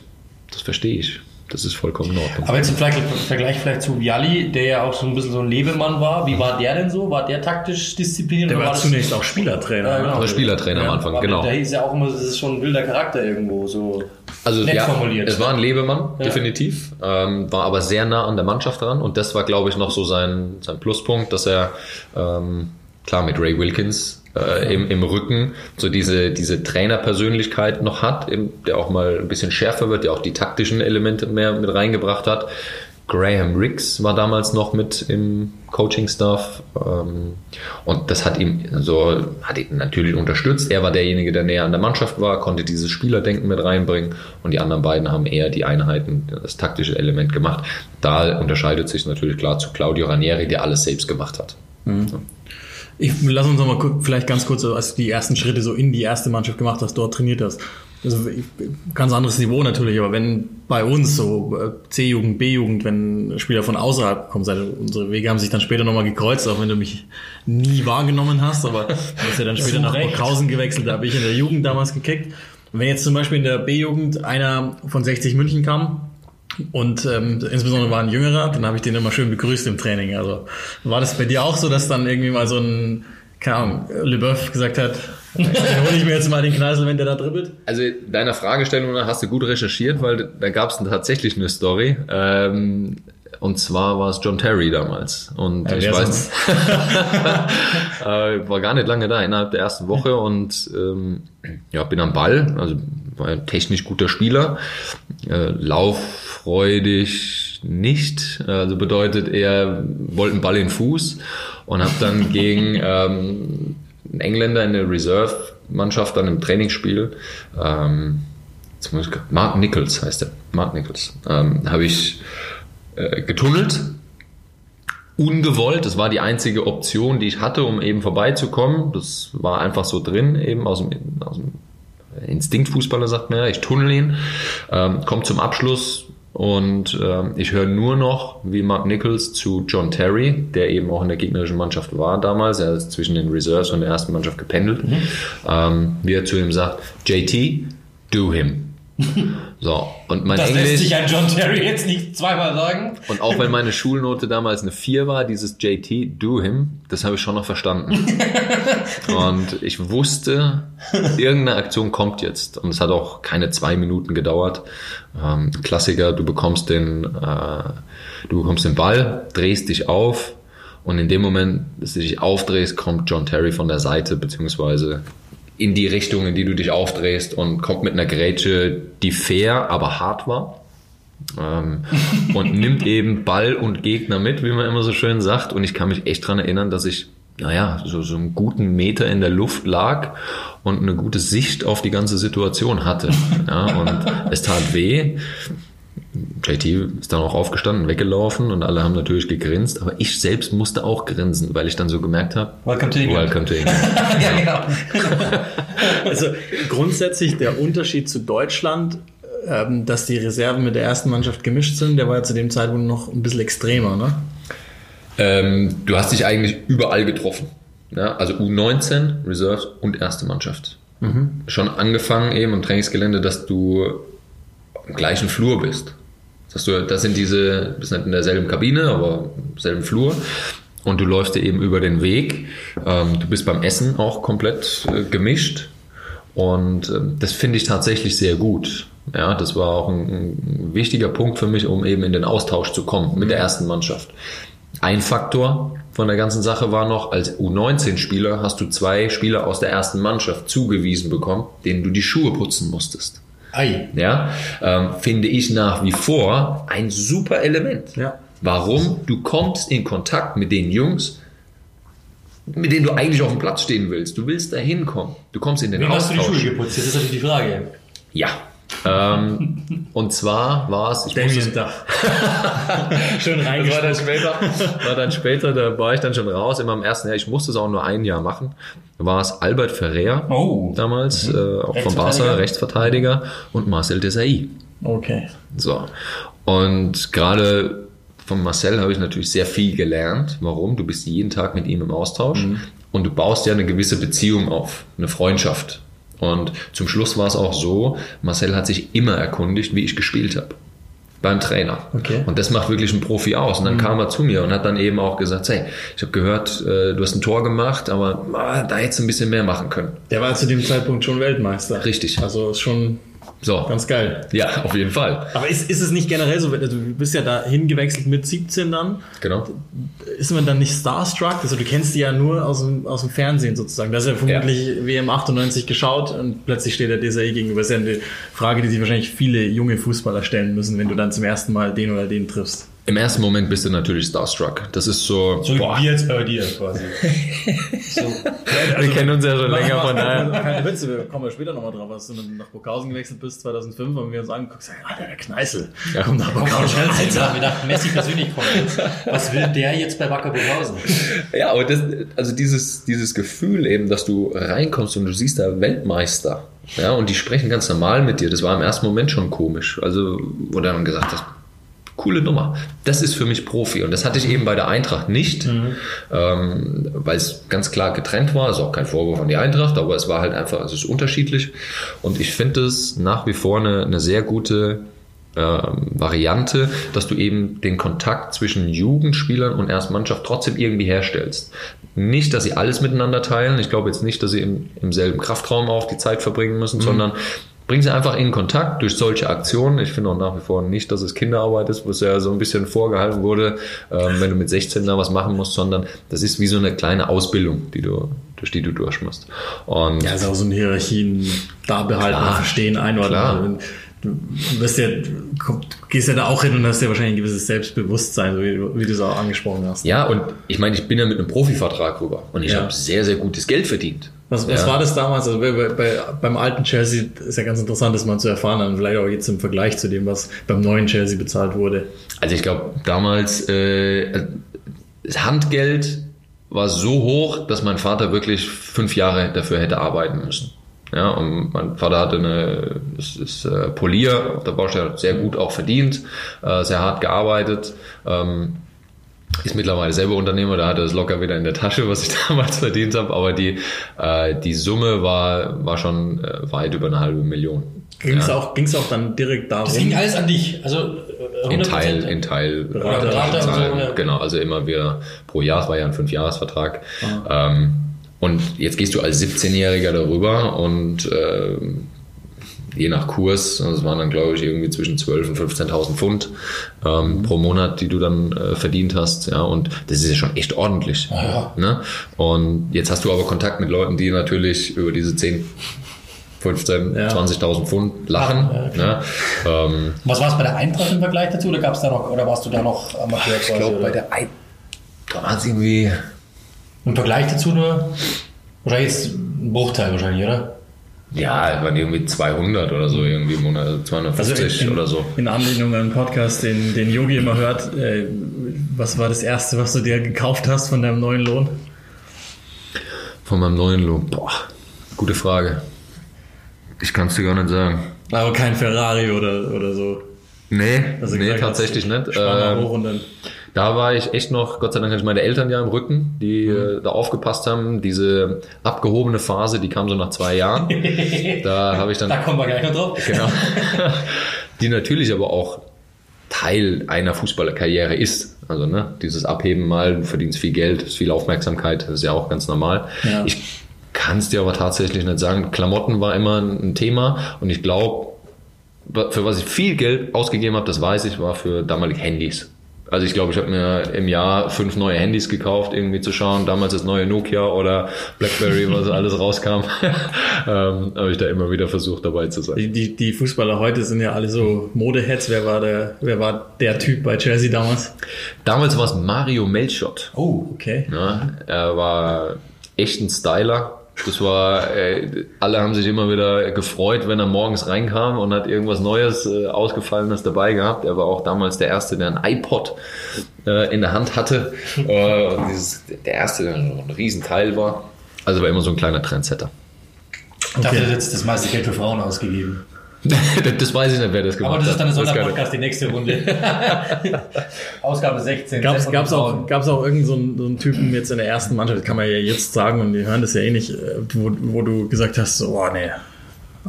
das verstehe ich. Das ist vollkommen in Ordnung. Aber jetzt vielleicht im Vergleich vielleicht zu Vialli, der ja auch so ein bisschen so ein Lebemann war. Wie war der denn so? War der taktisch diszipliniert? Der oder war das- zunächst auch Spielertrainer. Ja, ne? genau. Der Spielertrainer am Anfang, genau. Da hieß ja auch immer, das ist schon ein wilder Charakter irgendwo. So. Also Nett ja, formuliert. es war ein Lebemann, Ja. definitiv, ähm, war aber sehr nah an der Mannschaft dran und das war, glaube ich, noch so sein, sein Pluspunkt, dass er ähm, klar mit Ray Wilkins äh, im, im Rücken so diese, diese Trainerpersönlichkeit noch hat, der auch mal ein bisschen schärfer wird, der auch die taktischen Elemente mehr mit reingebracht hat. Graham Riggs war damals noch mit im Coaching-Staff ähm, und das hat ihm so hat ihn natürlich unterstützt. Er war derjenige, der näher an der Mannschaft war, konnte dieses Spielerdenken mit reinbringen und die anderen beiden haben eher die Einheiten, das taktische Element gemacht. Da unterscheidet sich natürlich klar zu Claudio Ranieri, der alles selbst gemacht hat. Ich lass uns noch mal gu- vielleicht ganz kurz, als du die ersten Schritte so in die erste Mannschaft gemacht hast, dort trainiert hast. Also ganz anderes Niveau natürlich, aber wenn bei uns so äh, C-Jugend, B-Jugend, wenn Spieler von außerhalb kommen, also unsere Wege haben sich dann später nochmal gekreuzt, auch wenn du mich nie wahrgenommen hast, aber du hast ja dann später nach. Burghausen gewechselt, da habe ich in der Jugend damals gekickt. Wenn jetzt zum Beispiel in der B-Jugend einer von 60 München kam, und ähm, insbesondere war ein Jüngerer, dann habe ich den immer schön begrüßt im Training. Also war das bei dir auch so, dass dann irgendwie mal so ein, keine Ahnung, Leboeuf gesagt hat, dann hole ich mir jetzt mal den Kneisel, wenn der da dribbelt? Also deiner Fragestellung nach hast du gut recherchiert, weil da gab es tatsächlich eine Story. Ähm, und zwar war es John Terry damals. Und Ja, ich weiß, äh, war gar nicht lange da, innerhalb der ersten Woche und ähm, ja, bin am Ball, also war ein technisch guter Spieler, äh, lauffreudig nicht, also bedeutet er wollte einen Ball in den Fuß und habe dann gegen ähm, einen Engländer in der Reserve-Mannschaft dann im Trainingsspiel ähm, jetzt muss ich, Mark Nichols heißt er, Mark Nichols, ähm, habe ich äh, getunnelt ungewollt. Das war die einzige Option, die ich hatte, um eben vorbeizukommen. Das war einfach so drin, eben aus dem, aus dem Instinktfußballer sagt ja, ich tunnel ihn, ähm, kommt zum Abschluss Und ähm, ich höre nur noch, wie Mark Nichols zu John Terry, der eben auch in der gegnerischen Mannschaft war damals, er ist zwischen den Reserves und der ersten Mannschaft gependelt, ähm, wie er zu ihm sagt, JT, do him. So, und mein Das lässt Englisch. sich ein John Terry jetzt nicht zweimal sagen. Und auch wenn meine Schulnote damals eine 4 war, dieses JT, do him, das habe ich schon noch verstanden. Und ich wusste, irgendeine Aktion kommt jetzt. Und es hat auch keine zwei Minuten gedauert. Ähm, Klassiker, du bekommst den, äh, du bekommst den Ball, drehst dich auf und in dem Moment, dass du dich aufdrehst, kommt John Terry von der Seite, beziehungsweise in die Richtung, in die du dich aufdrehst und kommt mit einer Grätsche, die fair, aber hart war. Ähm, und nimmt eben Ball und Gegner mit, wie man immer so schön sagt. Und ich kann mich echt dran erinnern, dass ich, naja, so, so einen guten Meter in der Luft lag und eine gute Sicht auf die ganze Situation hatte. Ja, und es tat weh. JT ist dann auch aufgestanden, weggelaufen und alle haben natürlich gegrinst, aber ich selbst musste auch grinsen, weil ich dann so gemerkt habe, Welcome to England. welcome to England. ja, genau. Also grundsätzlich der Unterschied zu Deutschland, ähm, dass die Reserven mit der ersten Mannschaft gemischt sind, der war ja zu dem Zeitpunkt noch ein bisschen extremer, ne? Ähm, du hast dich eigentlich überall getroffen. Ja, also U19, Reserves und erste Mannschaft. Schon angefangen eben im Trainingsgelände, dass du im gleichen Flur bist. Dass du, das sind diese, bist nicht in derselben Kabine, aber im selben Flur. Und du läufst dir eben über den Weg. Ähm, du bist beim Essen auch komplett äh, gemischt. Und ähm, das finde ich tatsächlich sehr gut. Ja, das war auch ein, ein wichtiger Punkt für mich, um eben in den Austausch zu kommen mit der ersten Mannschaft. Ein Faktor von der ganzen Sache war noch, als U19-Spieler hast du zwei Spieler aus der ersten Mannschaft zugewiesen bekommen, denen du die Schuhe putzen musstest. Ei. Ja, ähm, finde ich nach wie vor ein super Element. Ja. Warum? Du kommst in Kontakt mit den Jungs, mit denen du eigentlich auf dem Platz stehen willst. Du willst da hinkommen. Du kommst in den Wem hast du die Austausch. Schuhe geputzt? Das ist natürlich die Frage. Ja. Ähm, und zwar war es, Damien Duff. Schön das war dann später, war dann später, da war ich dann schon raus, immer im ersten Jahr, ich musste es auch nur ein Jahr machen, war es Albert Ferrer Oh. damals, äh, auch von Barca, Rechtsverteidiger. Und Marcel Desailly. Okay. So. Und gerade von Marcel habe ich natürlich sehr viel gelernt. Warum? Du bist jeden Tag mit ihm im Austausch und du baust ja eine gewisse Beziehung auf, eine Freundschaft. Und zum Schluss war es auch so, Marcel hat sich immer erkundigt, wie ich gespielt habe. Beim Trainer. Okay. Und das macht wirklich einen Profi aus. Und dann kam er zu mir und hat dann eben auch gesagt, hey, ich habe gehört, äh, du hast ein Tor gemacht, aber ah, da hättest du ein bisschen mehr machen können. Der war zu dem Zeitpunkt schon Weltmeister. Richtig. Also ist schon So. ganz geil. Ja, auf jeden Fall. Aber ist, ist es nicht generell so, also du bist ja da hingewechselt mit 17 dann, Genau. ist man dann nicht starstruck? Also du kennst die ja nur aus dem, aus dem Fernsehen sozusagen. Da hast du ja vermutlich WM 98 geschaut und plötzlich steht der Desai gegenüber. Das ist ja eine Frage, die sich wahrscheinlich viele junge Fußballer stellen müssen, wenn du dann zum ersten Mal den oder den triffst. Im ersten Moment bist du natürlich starstruck. Das ist so. So wie jetzt bei dir quasi. so. wir kennen uns ja schon länger von daher. Keine Witze, wir kommen ja später nochmal drauf, als du nach Burghausen gewechselt bist 2005 und wir uns angeguckt sagen, Alter, der Kneißl. Ja. kommt nach Burghausen. Alter, wir dachten, Messi persönlich kommt jetzt. Was will der jetzt bei Wacker Burghausen? Ja, aber das, also dieses, dieses Gefühl eben, dass du reinkommst und du siehst da Weltmeister. Ja, und die sprechen ganz normal mit dir. Das war im ersten Moment schon komisch. Also, wo du dann gesagt hast, coole Nummer. Das ist für mich Profi. Und das hatte ich eben bei der Eintracht nicht, ähm, weil es ganz klar getrennt war. Ist auch kein Vorwurf an die Eintracht, aber es war halt einfach, es ist unterschiedlich. Und ich finde es nach wie vor eine, eine sehr gute ähm, Variante, dass du eben den Kontakt zwischen Jugendspielern und Erstmannschaft trotzdem irgendwie herstellst. Nicht, dass sie alles miteinander teilen. Ich glaube jetzt nicht, dass sie im, im selben Kraftraum auch die Zeit verbringen müssen, sondern bring sie einfach in Kontakt durch solche Aktionen. Ich finde auch nach wie vor nicht, dass es Kinderarbeit ist, was ja so ein bisschen vorgehalten wurde, ähm, wenn du mit 16 da was machen musst, sondern das ist wie so eine kleine Ausbildung, die du, durch die du durch musst. Und Ja, ist auch so ein Hierarchien da behalten, Klar. verstehen, einordnen. Also, Du bist ja, gehst ja da auch hin und hast ja wahrscheinlich ein gewisses Selbstbewusstsein, wie, du- wie du es auch angesprochen hast. ja, und ich meine, ich bin ja mit einem Profivertrag rüber und ich Ja. habe sehr, sehr gutes Geld verdient. Was, was Ja. war das damals? Also bei, bei, bei, beim alten Chelsea ist ja ganz interessant, das mal zu erfahren, und vielleicht auch jetzt im Vergleich zu dem, was beim neuen Chelsea bezahlt wurde. Also ich glaube, damals äh, das Handgeld war so hoch, dass mein Vater wirklich fünf Jahre dafür hätte arbeiten müssen. Ja, und mein Vater hatte eine, ist, ist äh, Polier auf der Baustelle, sehr gut auch verdient, äh, sehr hart gearbeitet. Ähm, ist mittlerweile selber Unternehmer, da hat er es locker wieder in der Tasche, was ich damals verdient habe, aber die, äh, die Summe war, war schon äh, weit über eine halbe Million. Ging es Ja. auch, ging's auch dann direkt darum? Das ging alles an dich. Also äh, 100%. In Teil, in Teil, Berater. Berater und so, ja. genau, also immer wieder pro Jahr, es war ja ein Fünfjahresvertrag. Ähm, und jetzt gehst du als 17-Jähriger darüber und ähm, je nach Kurs, also es waren dann glaube ich irgendwie zwischen 12.000 und 15.000 Pfund ähm, pro Monat, die du dann äh, verdient hast, ja, und das ist ja schon echt ordentlich. Ja. Ne? Und jetzt hast du aber Kontakt mit Leuten, die natürlich über diese 10, 15, Ja. 20.000 Pfund lachen. ne? ähm, Was war es bei der Eintracht im Vergleich dazu? Oder gab's da noch, oder warst du da noch Amateur ich glaube, oder? bei der Ein da war es irgendwie Im Vergleich dazu nur wahrscheinlich jetzt ein Bruchteil wahrscheinlich, oder? Ja, waren irgendwie 200 oder so irgendwie im Monat, also 250 in, oder so. In Anlehnung an den Podcast, den, den Yogi immer hört, äh, was war das erste, was du dir gekauft hast von deinem neuen Lohn? Von meinem neuen Lohn. Boah, gute Frage. Ich kann es dir gar nicht sagen. Aber kein Ferrari oder, oder so. Nee, Also nee tatsächlich nicht. Spann mal Ähm, hoch und dann. Da war ich echt noch, Gott sei Dank hatte ich meine Eltern ja im Rücken, die äh, da aufgepasst haben. Diese abgehobene Phase, die kam so nach zwei Jahren. da habe ich dann Da kommen wir gleich noch drauf. Genau. Die natürlich aber auch Teil einer Fußballerkarriere ist. Also ne, dieses Abheben mal, du verdienst viel Geld, ist viel Aufmerksamkeit, das ist ja auch ganz normal. Ja. Ich kann es dir aber tatsächlich nicht sagen. Klamotten war immer ein Thema und ich glaube, für was ich viel Geld ausgegeben habe, das weiß ich, war für damalige Handys. Also ich glaube, ich habe mir im Jahr fünf neue Handys gekauft, irgendwie zu schauen. Damals das neue Nokia oder Blackberry, was alles rauskam. ähm, habe ich da immer wieder versucht, dabei zu sein. Die, die, die Fußballer heute sind ja alle so Modeheads. Wer war der, wer war der Typ bei Chelsea damals? Damals war es Mario Melchot. Oh, okay. Ja, er war echt ein Styler. Das war, äh, alle haben sich immer wieder gefreut, wenn er morgens reinkam und hat irgendwas Neues, äh, Ausgefallenes dabei gehabt. Er war auch damals der Erste, der ein iPod äh, in der Hand hatte. Äh, und dieses, der Erste, der ein Riesenteil war. Also war immer so ein kleiner Trendsetter. Dafür hat jetzt das meiste Geld für Frauen ausgegeben. das weiß ich nicht, wer das gemacht Aber das ist dann ein hat. Sonderpodcast, die nächste Runde. Ausgabe 16. Gab es auch, gab's auch irgendeinen so einen, so einen Typen jetzt in der ersten Mannschaft, das kann man ja jetzt sagen und die hören das ja eh nicht, äh, wo, wo du gesagt hast, so, oh nee,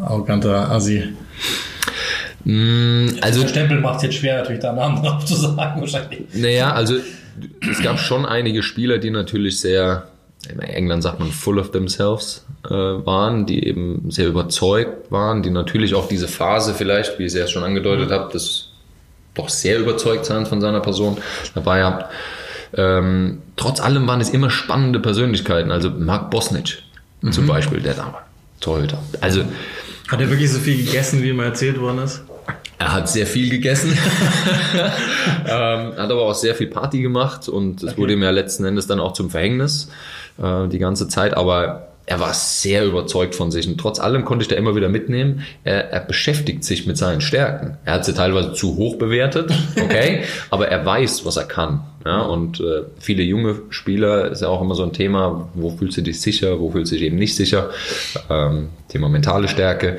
arroganter Assi. Mm, Also Der Stempel macht es jetzt schwer, natürlich da einen Namen drauf zu sagen, wahrscheinlich. Naja, also es gab schon einige Spieler, die natürlich sehr, in England sagt man full of themselves äh, waren, die eben sehr überzeugt waren, die natürlich auch diese Phase vielleicht, wie ich es ja schon angedeutet habe, das doch sehr überzeugt sein von seiner Person dabei habt. Ähm, trotz allem waren es immer spannende Persönlichkeiten, also Mark Bosnich zum Beispiel, der da war. Torhüter. Also Hat er wirklich so viel gegessen, wie ihm erzählt worden ist? er hat sehr viel gegessen, ähm, hat aber auch sehr viel Party gemacht und es wurde ihm ja letzten Endes dann auch zum Verhängnis äh, die ganze Zeit. Aber er war sehr überzeugt von sich und trotz allem konnte ich da immer wieder mitnehmen. Er, er beschäftigt sich mit seinen Stärken. Er hat sie teilweise zu hoch bewertet, okay, aber er weiß, was er kann. Ja, und äh, viele junge Spieler ist ja auch immer so ein Thema, wo fühlst du dich sicher, wo fühlst du dich eben nicht sicher. Ähm, Thema mentale Stärke.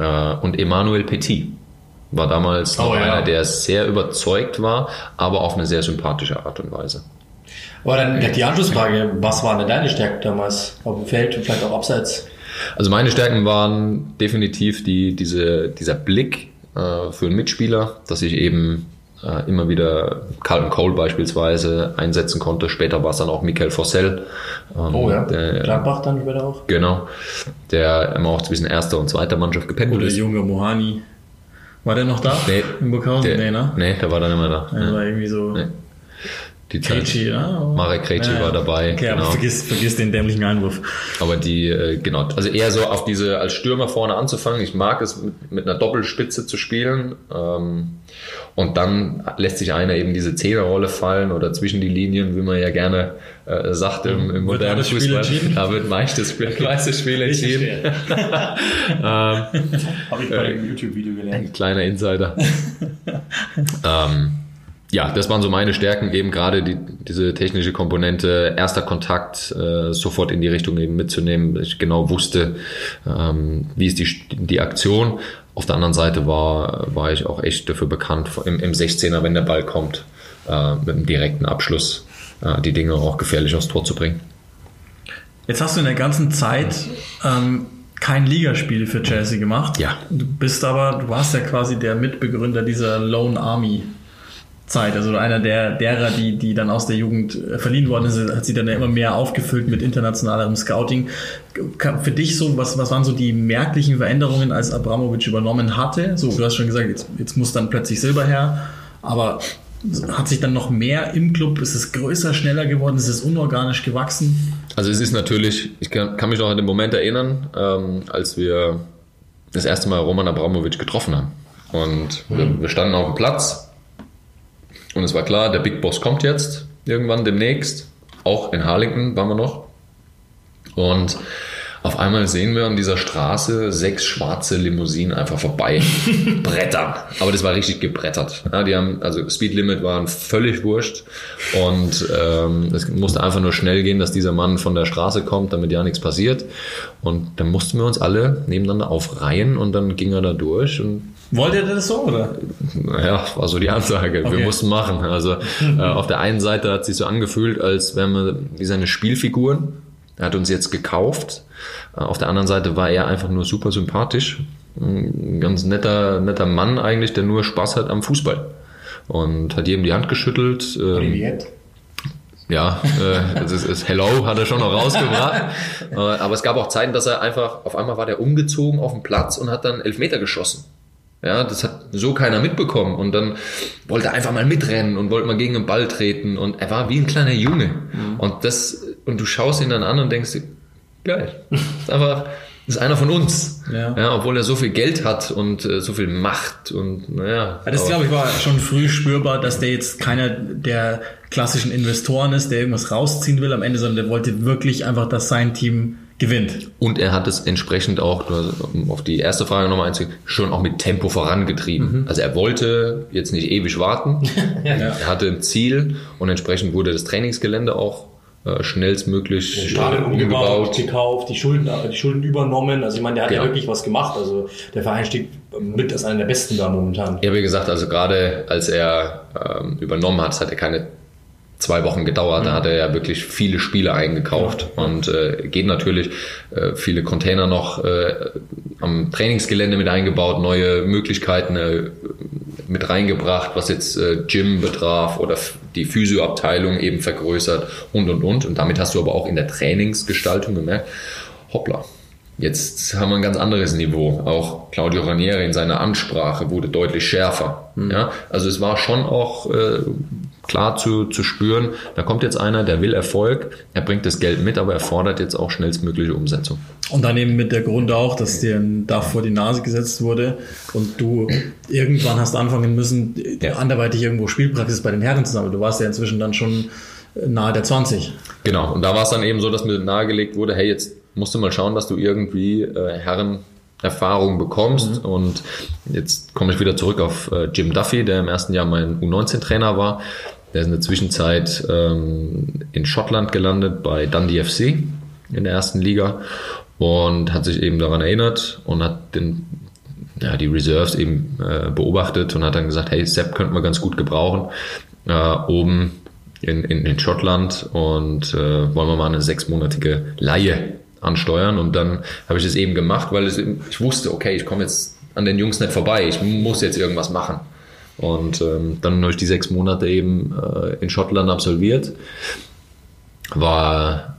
Äh, und Emmanuel Petit war damals noch Oh, ja. einer, der sehr überzeugt war, aber auf eine sehr sympathische Art und Weise. Aber dann die Anschlussfrage, was waren denn deine Stärken damals? Auf dem Feld und vielleicht auch abseits? Also meine Stärken waren definitiv die, diese, dieser Blick äh, für einen Mitspieler, dass ich eben äh, immer wieder Carlton Cole beispielsweise einsetzen konnte. Später war es dann auch Michael Fossell. ähm, Oh ja, Der, Gladbach dann später auch. genau. Der immer auch zwischen erster und zweiter Mannschaft gependelt Oder ist. junge Mohani. War der noch da? Nee. In Burghausen? Der, nee, ne? nee, der war dann immer da. Der war irgendwie so. Nee. Die Zeit. Krejci, ja. Marek Krejci war dabei, Okay, aber genau. vergiss, vergiss den dämlichen Einwurf. Aber die, äh, genau, also eher so auf diese als Stürmer vorne anzufangen. Ich mag es mit, mit einer Doppelspitze zu spielen. Ähm, und dann lässt sich einer eben diese Zehnerrolle fallen oder zwischen die Linien, wie man ja gerne äh, sagt im, im modernen Fußball. Da wird meist das Spiel, meist das Spiel entschieden. ähm, Habe ich bei dem YouTube-Video gelernt. ein kleiner Insider. ähm, ja, das waren so meine Stärken, eben gerade die, diese technische Komponente, erster Kontakt, äh, sofort in die Richtung eben mitzunehmen. Ich genau wusste, ähm, wie ist die, die Aktion. Auf der anderen Seite war, war ich auch echt dafür bekannt, im, im 16er, wenn der Ball kommt, äh, mit einem direkten Abschluss äh, die Dinge auch gefährlich aufs Tor zu bringen. Jetzt hast du in der ganzen Zeit ähm, kein Ligaspiel für Chelsea gemacht. Ja. Du bist aber, du warst ja quasi der Mitbegründer dieser Lone Army Zeit. Also einer der derer, die, die dann aus der Jugend äh, verliehen worden ist, hat sie dann ja immer mehr aufgefüllt mit internationalerem Scouting. Für dich so, was, was waren so die merklichen Veränderungen, als Abramovic übernommen hatte? So, du hast schon gesagt, jetzt, jetzt muss dann plötzlich Silber her, aber hat sich dann noch mehr im Club? Ist es größer, schneller geworden? Ist es unorganisch gewachsen? Also es ist natürlich, ich kann, kann mich noch an den Moment erinnern, ähm, als wir das erste Mal Roman Abramovic getroffen haben. Und mhm. wir, wir standen auf dem Platz und es war klar, der Big Boss kommt jetzt irgendwann demnächst. Auch in Harlingen waren wir noch. Und auf einmal sehen wir an dieser Straße sechs schwarze Limousinen einfach vorbei brettern. Aber das war richtig gebrettert. Ja, die haben, also Speedlimit waren völlig wurscht. Und ähm, es musste einfach nur schnell gehen, dass dieser Mann von der Straße kommt, damit ja nichts passiert. Und dann mussten wir uns alle nebeneinander aufreihen und dann ging er da durch und Wollt ihr das so, oder? Naja, war so die Ansage. Okay. Wir mussten machen. Also äh, auf der einen Seite hat es sich so angefühlt, als wären wir wie seine Spielfiguren. Er hat uns jetzt gekauft. Äh, auf der anderen Seite war er einfach nur super sympathisch. Ein ganz netter, netter Mann eigentlich, der nur Spaß hat am Fußball. Und hat jedem die Hand geschüttelt. Ähm, ja, äh, das ist, ist Hello hat er schon noch rausgebracht. äh, aber es gab auch Zeiten, dass er einfach, auf einmal war der umgezogen auf dem Platz und hat dann Elfmeter geschossen. Ja, das hat so keiner mitbekommen. Und dann wollte er einfach mal mitrennen und wollte mal gegen den Ball treten. Und er war wie ein kleiner Junge. Mhm. Und das, und du schaust ihn dann an und denkst, geil. Ist einfach, ist einer von uns. Ja. ja obwohl er so viel Geld hat und äh, so viel Macht und naja. Ja, das glaube ich war schon früh spürbar, dass der jetzt keiner der klassischen Investoren ist, der irgendwas rausziehen will am Ende, sondern der wollte wirklich einfach, dass sein Team gewinnt. Und er hat es entsprechend auch, um auf die erste Frage nochmal einzugehen, schon auch mit Tempo vorangetrieben. Mhm. Also er wollte jetzt nicht ewig warten. ja. Er hatte ein Ziel und entsprechend wurde das Trainingsgelände auch schnellstmöglich Den Stadion äh, umgebaut, gekauft, die Schulden, die Schulden übernommen. Also ich meine, der hat ja. ja wirklich was gemacht. Also der Verein steht mit als einer der besten da momentan. Ja, wie gesagt, also gerade als er ähm, übernommen hat, hat er keine zwei Wochen gedauert. Mhm. Da hat er ja wirklich viele Spiele eingekauft ja. und äh, geht natürlich äh, viele Container noch äh, am Trainingsgelände mit eingebaut, neue Möglichkeiten äh, mit reingebracht, was jetzt äh, Gym betraf oder die Physioabteilung eben vergrößert und und und. Und damit hast du aber auch in der Trainingsgestaltung gemerkt, hoppla, Jetzt haben wir ein ganz anderes Niveau. Auch Claudio Ranieri in seiner Ansprache wurde deutlich schärfer. Mhm. Ja, also es war schon auch äh, klar zu, zu spüren, da kommt jetzt einer, der will Erfolg, er bringt das Geld mit, aber er fordert jetzt auch schnellstmögliche Umsetzung. Und dann eben mit der Grund auch, dass dir ein Dach vor die Nase gesetzt wurde und du irgendwann hast anfangen müssen, ja. anderweitig irgendwo Spielpraxis bei den Herren zu sammeln. Du warst ja inzwischen dann schon nahe der 20. Genau, und da war es dann eben so, dass mir nahegelegt wurde, hey, jetzt musst du mal schauen, dass du irgendwie äh, Herren Erfahrung bekommst. Mhm. Und jetzt komme ich wieder zurück auf äh, Jim Duffy, der im ersten Jahr mein U19-Trainer war. Der ist in der Zwischenzeit ähm, in Schottland gelandet bei Dundee FC in der ersten Liga und hat sich eben daran erinnert und hat den, ja, die Reserves eben äh, beobachtet und hat dann gesagt, hey, Sepp könnte man ganz gut gebrauchen äh, oben in, in, in Schottland und äh, wollen wir mal eine sechsmonatige Laie ansteuern. Und dann habe ich das eben gemacht, weil es, ich wusste, okay, ich komme jetzt an den Jungs nicht vorbei, ich muss jetzt irgendwas machen. Und ähm, dann habe ich die sechs Monate eben äh, in Schottland absolviert. War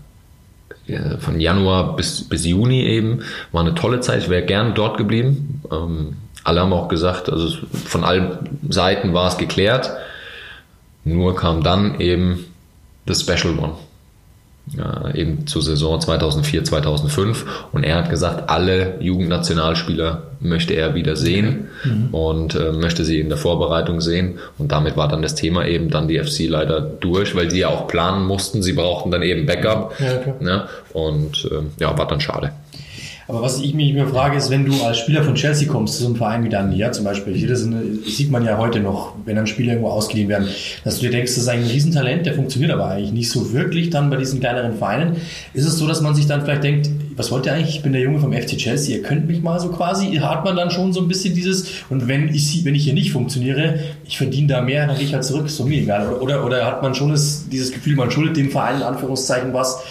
ja, von Januar bis, bis Juni eben, war eine tolle Zeit. Ich wäre gern dort geblieben. Ähm, alle haben auch gesagt, also von allen Seiten war es geklärt. Nur kam dann eben das Special One äh, eben zur Saison 2004, 2005. Und er hat gesagt, alle Jugendnationalspieler möchte er wieder sehen mhm. und äh, möchte sie in der Vorbereitung sehen. Und damit war dann das Thema eben dann die FC leider durch, weil sie ja auch planen mussten. Sie brauchten dann eben Backup. Ja, ne? Und äh, ja, war dann schade. Aber was ich mich mir frage, ist, wenn du als Spieler von Chelsea kommst, zu so einem Verein wie dann ja zum Beispiel, hier das eine, sieht man ja heute noch, wenn dann Spieler irgendwo ausgeliehen werden, dass du dir denkst, das ist ein Riesentalent, der funktioniert aber eigentlich nicht so wirklich dann bei diesen kleineren Vereinen. Ist es so, dass man sich dann vielleicht denkt, was wollt ihr eigentlich? Ich bin der Junge vom FC Chelsea, ihr könnt mich mal so quasi, hat man dann schon so ein bisschen dieses, und wenn ich, wenn ich hier nicht funktioniere, ich verdiene da mehr, dann gehe ich halt zurück, ist doch mir egal. Oder, oder, oder hat man schon das, dieses Gefühl, man schuldet dem Verein in Anführungszeichen was,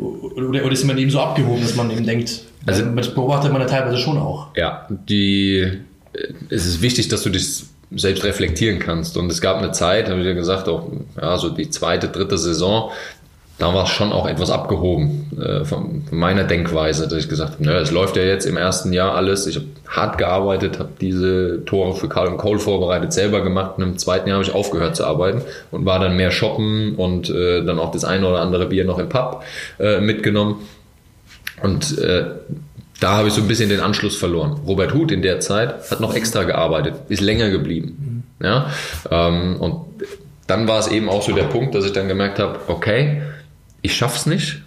oder, oder ist man eben so abgehoben, dass man eben denkt, also, das beobachtet man ja teilweise schon auch. Ja, die, es ist wichtig, dass du dich selbst reflektieren kannst. Und es gab eine Zeit, habe ich ja gesagt, auch ja, so die zweite, dritte Saison, da war es schon auch etwas abgehoben äh, von, von, meiner Denkweise, dass ich gesagt habe, naja, es läuft ja jetzt im ersten Jahr alles. Ich habe hart gearbeitet, habe diese Tore für Karl und Cole vorbereitet, selber gemacht. Und im zweiten Jahr habe ich aufgehört zu arbeiten und war dann mehr shoppen und äh, dann auch das eine oder andere Bier noch im Pub äh, mitgenommen. Und äh, da habe ich so ein bisschen den Anschluss verloren. Robert Huth in der Zeit hat noch extra gearbeitet, ist länger geblieben. Mhm. Ja? Ähm, und dann war es eben auch so der Punkt, dass ich dann gemerkt habe, okay, ich schaff's nicht.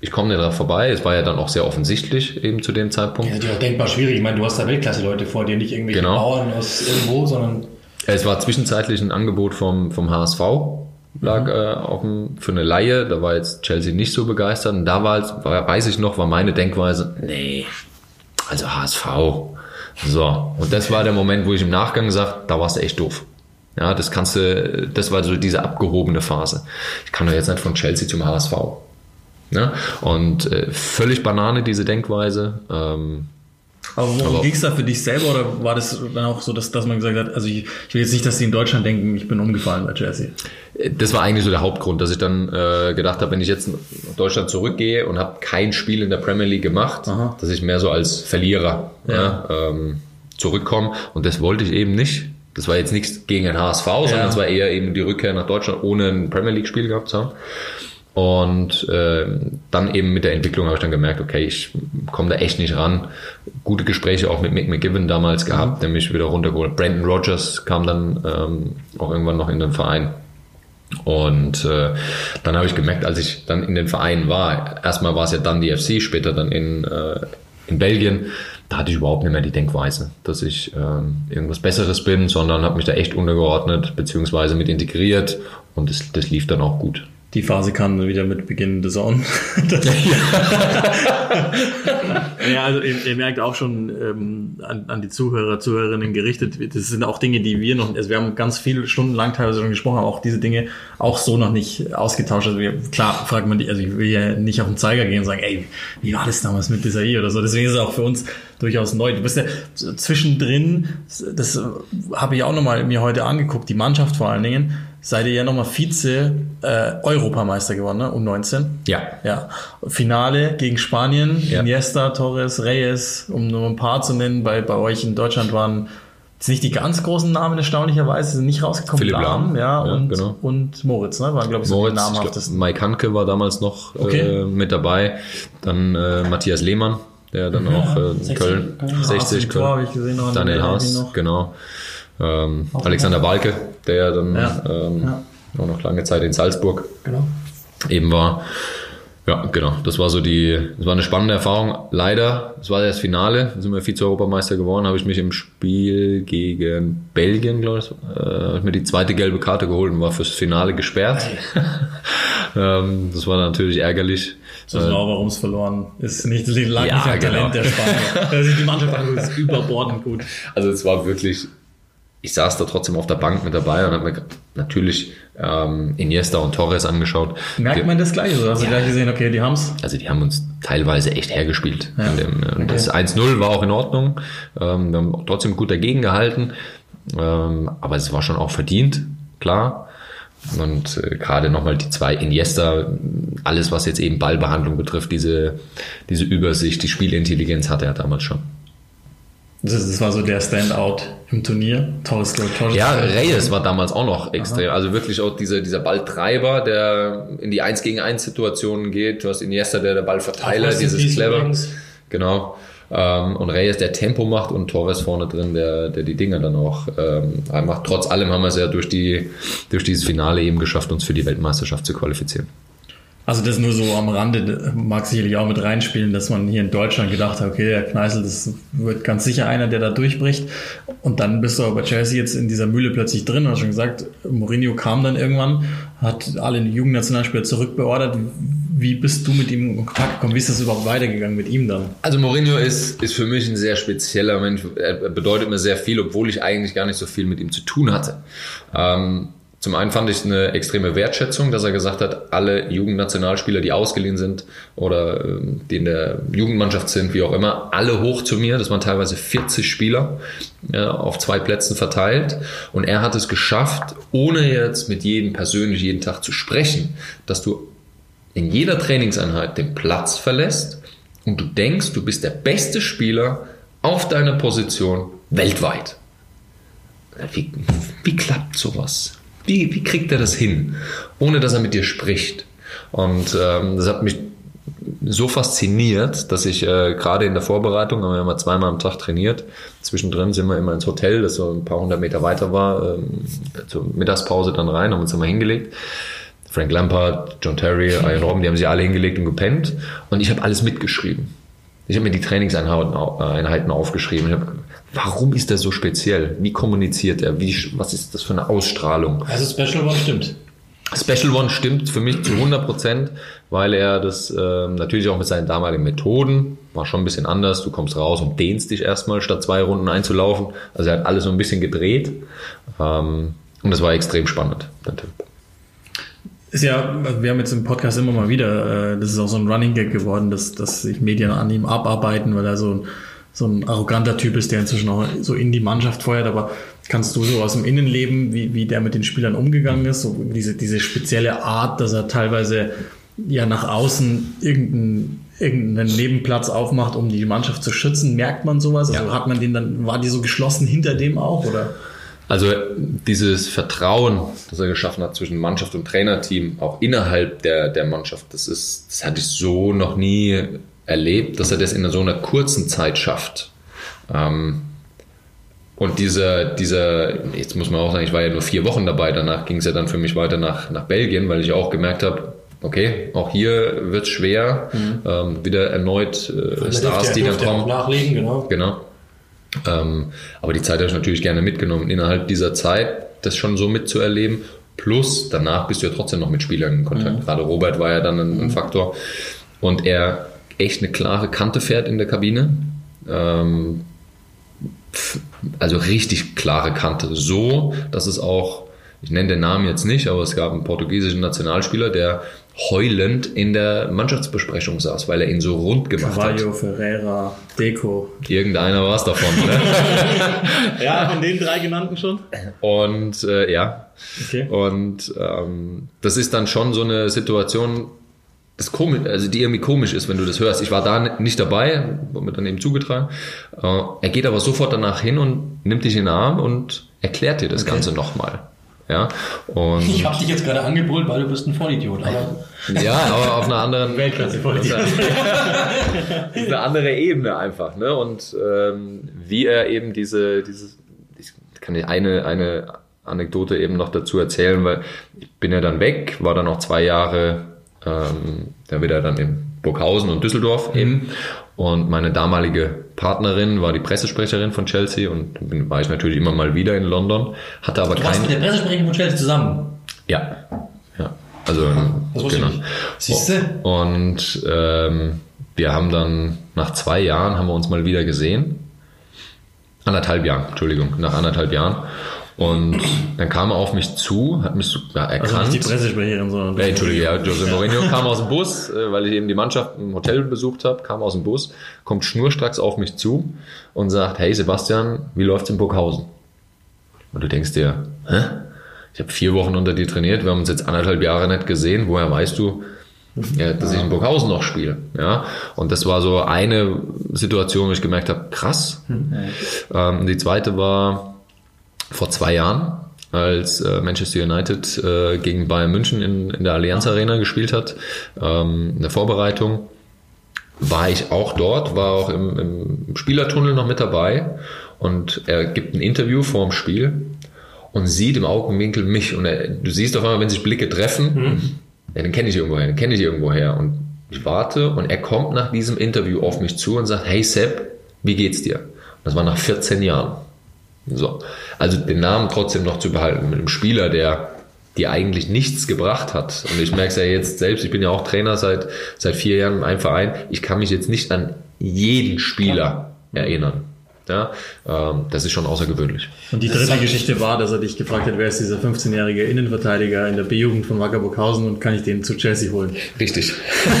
Ich komme nicht dran vorbei. Es war ja dann auch sehr offensichtlich eben zu dem Zeitpunkt. Ja, natürlich auch denkbar schwierig. Ich meine, du hast da Weltklasse-Leute vor dir, nicht irgendwelche genau. Bauern aus irgendwo, sondern... Es war zwischenzeitlich ein Angebot vom, vom HSV, lag mhm. äh, auf dem, für eine Laie. Da war jetzt Chelsea nicht so begeistert. Und da war, war, weiß ich noch, war meine Denkweise, nee, also HSV. So, und das war der Moment, wo ich im Nachgang gesagt, da warst du echt doof. Ja, das kannst du, das war so diese abgehobene Phase. Ich kann doch jetzt nicht von Chelsea zum HSV. Ja? Und äh, völlig Banane, diese Denkweise. Ähm, aber worum ging es da für dich selber oder war das dann auch so, dass, dass man gesagt hat, also ich, ich will jetzt nicht, dass sie in Deutschland denken, ich bin umgefallen bei Chelsea? Das war eigentlich so der Hauptgrund, dass ich dann äh, gedacht habe, wenn ich jetzt nach Deutschland zurückgehe und habe kein Spiel in der Premier League gemacht, Aha. dass ich mehr so als Verlierer ja. Ja, ähm, zurückkomme. Und das wollte ich eben nicht. Das war jetzt nichts gegen den HSV, ja. sondern es war eher eben die Rückkehr nach Deutschland, ohne ein Premier League-Spiel gehabt zu haben. Und äh, dann eben mit der Entwicklung habe ich dann gemerkt, okay, ich komme da echt nicht ran. Gute Gespräche auch mit Mick McGiven damals gehabt, der mich wieder runtergeholt. Brandon Rogers kam dann ähm, auch irgendwann noch in den Verein. Und äh, dann habe ich gemerkt, als ich dann in den Verein war, erstmal war es ja dann die FC, später dann in, äh, in Belgien, da hatte ich überhaupt nicht mehr die Denkweise, dass ich ähm, irgendwas Besseres bin, sondern habe mich da echt untergeordnet, beziehungsweise mit integriert und das, das lief dann auch gut. Die Phase kam wieder mit Beginn des On. ja, also ihr, ihr, merkt auch schon ähm, an, an, die Zuhörer, Zuhörerinnen gerichtet, das sind auch Dinge, die wir noch, also wir haben ganz viele Stunden lang teilweise schon gesprochen, aber auch diese Dinge auch so noch nicht ausgetauscht. Also wir, klar fragt man die, also ich will ja nicht auf den Zeiger gehen und sagen, ey, wie war das damals mit dieser I oder so. Deswegen ist es auch für uns durchaus neu. Du bist ja zwischendrin, das habe ich auch nochmal mir heute angeguckt, die Mannschaft vor allen Dingen, seid ihr ja nochmal Vize äh, geworden, ne? Um 19. Ja. Ja. Finale gegen Spanien, ja. Iniesta, Torres, Reyes, um nur ein paar zu nennen. Bei, bei euch in Deutschland waren jetzt nicht die ganz großen Namen erstaunlicherweise, sind nicht rausgekommen. Philipp Lahm, ja, ja, und, genau. und Moritz, ne? Waren, glaube ich, so Moritz, die namhaftesten. Mike Hanke war damals noch okay. äh, mit dabei. Dann äh, Matthias Lehmann, der dann ja, auch äh, in 60, Köln, 60, Köln. Tor, ich gesehen, noch Daniel Haas, genau. Ähm, Alexander Walke, der dann ja. Ähm, ja. auch noch lange Zeit in Salzburg genau. eben war. Ja, genau. Das war so die, das war eine spannende Erfahrung. Leider, es war das Finale, sind wir Vize-Europameister geworden, habe ich mich im Spiel gegen Belgien, glaube ich, äh, mir die zweite gelbe Karte geholt und war fürs Finale gesperrt. ähm, das war natürlich ärgerlich. So ist auch, warum es verloren ist. Nicht, lag ja, nicht am genau. Talent der Spanier. Also die Mannschaft ist überbordend gut. Also es war wirklich ich saß da trotzdem auf der Bank mit dabei und habe mir natürlich ähm, Iniesta und Torres angeschaut. Merkt man das gleich? Oder hast ja. du gleich gesehen, okay, die haben's? Also die haben uns teilweise echt hergespielt. Ja. Dem, okay. Das 1-0 war auch in Ordnung. Ähm, wir haben trotzdem gut dagegen gehalten. Ähm, aber es war schon auch verdient, klar. Und äh, gerade nochmal die zwei Iniesta, alles was jetzt eben Ballbehandlung betrifft, diese, diese Übersicht, die Spielintelligenz hatte er damals schon. Das, war so der Standout im Turnier. Tolles Tor. Tolles ja, Reyes war damals auch noch extrem. Aha. Also wirklich auch dieser, dieser Balltreiber, der in die 1 gegen 1 Situationen geht. Du hast Iniesta, der der Ballverteiler, dieses Clever. Genau. Ähm, und Reyes, der Tempo macht und Torres vorne drin, der, der die Dinger dann auch ähm, macht. Trotz allem haben wir es ja durch, die, durch dieses Finale eben geschafft, uns für die Weltmeisterschaft zu qualifizieren. Also das nur so am Rande mag sicherlich auch mit reinspielen, dass man hier in Deutschland gedacht hat, okay, der Kneißl, das wird ganz sicher einer, der da durchbricht. Und dann bist du aber bei Chelsea jetzt in dieser Mühle plötzlich drin. Hast schon gesagt, Mourinho kam dann irgendwann, hat alle Jugendnationalspieler zurückbeordert. Wie bist du mit ihm in Kontakt gekommen? Wie ist das überhaupt weitergegangen mit ihm dann? Also Mourinho ist, ist für mich ein sehr spezieller Mensch. Er bedeutet mir sehr viel, obwohl ich eigentlich gar nicht so viel mit ihm zu tun hatte. Ähm, zum einen fand ich eine extreme Wertschätzung, dass er gesagt hat, alle Jugendnationalspieler, die ausgeliehen sind oder ähm, die in der Jugendmannschaft sind, wie auch immer, alle hoch zu mir. Das waren teilweise 40 Spieler ja, auf zwei Plätzen verteilt. Und er hat es geschafft, ohne jetzt mit jedem persönlich jeden Tag zu sprechen, dass du in jeder Trainingseinheit den Platz verlässt und du denkst, du bist der beste Spieler auf deiner Position weltweit. Wie, wie klappt sowas? Wie, wie kriegt er das hin, ohne dass er mit dir spricht? Und ähm, das hat mich so fasziniert, dass ich äh, gerade in der Vorbereitung, haben wir immer zweimal am Tag trainiert, zwischendrin sind wir immer ins Hotel, das so ein paar hundert Meter weiter war, ähm, zur Mittagspause dann rein, haben uns immer hingelegt. Frank Lampard, John Terry, Ian Robben, die haben sich alle hingelegt und gepennt und ich habe alles mitgeschrieben. Ich habe mir die Trainingseinheiten aufgeschrieben. Ich habe Warum ist er so speziell? Wie kommuniziert er? Wie, was ist das für eine Ausstrahlung? Also Special One stimmt. Special One stimmt für mich zu 100 Prozent, weil er das äh, natürlich auch mit seinen damaligen Methoden war schon ein bisschen anders. Du kommst raus und dehnst dich erstmal, statt zwei Runden einzulaufen. Also er hat alles so ein bisschen gedreht. Ähm, und das war extrem spannend, der Tipp. Ist ja, wir haben jetzt im Podcast immer mal wieder, äh, das ist auch so ein Running Gag geworden, dass, dass sich Medien an ihm abarbeiten, weil er so ein so ein arroganter Typ ist, der inzwischen auch so in die Mannschaft feuert, aber kannst du so aus dem Innenleben, wie, wie der mit den Spielern umgegangen ist, so diese, diese spezielle Art, dass er teilweise ja nach außen irgendeinen, irgendeinen Nebenplatz aufmacht, um die Mannschaft zu schützen, merkt man sowas? Also ja. hat man den dann, war die so geschlossen hinter dem auch, oder? Also dieses Vertrauen, das er geschaffen hat zwischen Mannschaft und Trainerteam, auch innerhalb der, der Mannschaft, das ist, das hatte ich so noch nie erlebt, dass er das in so einer kurzen Zeit schafft. Ähm, und dieser, dieser, jetzt muss man auch sagen, ich war ja nur vier Wochen dabei, danach ging es ja dann für mich weiter nach, nach Belgien, weil ich auch gemerkt habe, okay, auch hier wird es schwer, mhm. ähm, wieder erneut äh, Stars, die dann kommen. Nachlegen, genau. Genau. Ähm, aber die Zeit habe ich natürlich gerne mitgenommen. Innerhalb dieser Zeit das schon so mitzuerleben, plus danach bist du ja trotzdem noch mit Spielern in Kontakt. Mhm. Gerade Robert war ja dann ein, ein mhm. Faktor. Und er echt eine klare Kante fährt in der Kabine. Ähm, also richtig klare Kante. So, dass es auch, ich nenne den Namen jetzt nicht, aber es gab einen portugiesischen Nationalspieler, der heulend in der Mannschaftsbesprechung saß, weil er ihn so rund gemacht Carvalho, hat. Ferreira, Deco. Irgendeiner war es davon. Ne? ja, von den drei genannten schon. Und äh, ja. Okay. Und ähm, das ist dann schon so eine Situation, das komisch, also die irgendwie komisch ist, wenn du das hörst. Ich war da nicht dabei, wurde mir dann eben zugetragen. Äh, er geht aber sofort danach hin und nimmt dich in den Arm und erklärt dir das okay. Ganze nochmal. Ja, und ich habe dich jetzt gerade angebrüllt, weil du bist ein Vollidiot. Aber ja, aber auf einer anderen Weltklasse Vollidiot. eine andere Ebene einfach. Ne? Und ähm, wie er eben diese, dieses, ich kann dir eine, eine Anekdote eben noch dazu erzählen, weil ich bin ja dann weg, war dann noch zwei Jahre ähm, da wieder dann in Burghausen und Düsseldorf mhm. eben. Und meine damalige Partnerin war die Pressesprecherin von Chelsea und dann war ich natürlich immer mal wieder in London. Hatte aber du warst mit der Pressesprecherin von Chelsea zusammen? Ja. ja. Also, das genau. Siehst du? Und ähm, wir haben dann nach zwei Jahren haben wir uns mal wieder gesehen. Anderthalb Jahren, Entschuldigung, nach anderthalb Jahren. Und dann kam er auf mich zu, hat mich sogar erkannt. Also nicht die Pressesprecherin, sondern... Ja, Entschuldige, ja, Jose Mourinho kam aus dem Bus, äh, weil ich eben die Mannschaft im Hotel besucht habe, kam aus dem Bus, kommt schnurstracks auf mich zu und sagt, hey Sebastian, wie läuft's in Burghausen? Und du denkst dir, hä? Ich habe vier Wochen unter dir trainiert, wir haben uns jetzt anderthalb Jahre nicht gesehen, woher weißt du, ja, dass ich in Burghausen noch spiele. Ja? Und das war so eine Situation, wo ich gemerkt habe, krass. Mhm. Ähm, die zweite war, vor zwei Jahren, als äh, Manchester United äh, gegen Bayern München in, in der Allianz Arena gespielt hat, ähm, in der Vorbereitung, war ich auch dort, war auch im, im Spielertunnel noch mit dabei und er gibt ein Interview vor dem Spiel und sieht im Augenwinkel mich und er, du siehst auf einmal, wenn sich Blicke treffen, mhm. ja, den kenne ich irgendwo her, den kenne ich irgendwo her. Und ich warte und er kommt nach diesem Interview auf mich zu und sagt, hey Sepp, wie geht's dir? Und das war nach 14 Jahren. So. Also den Namen trotzdem noch zu behalten mit einem Spieler, der die eigentlich nichts gebracht hat. Und ich merke es ja jetzt selbst, ich bin ja auch Trainer seit, seit vier Jahren in einem Verein. Ich kann mich jetzt nicht an jeden Spieler erinnern. Ja, ähm, das ist schon außergewöhnlich. Und die dritte Geschichte war, dass er dich gefragt hat, wer ist dieser 15-jährige Innenverteidiger in der B-Jugend von Wackerburghausen und kann ich den zu Chelsea holen? Richtig.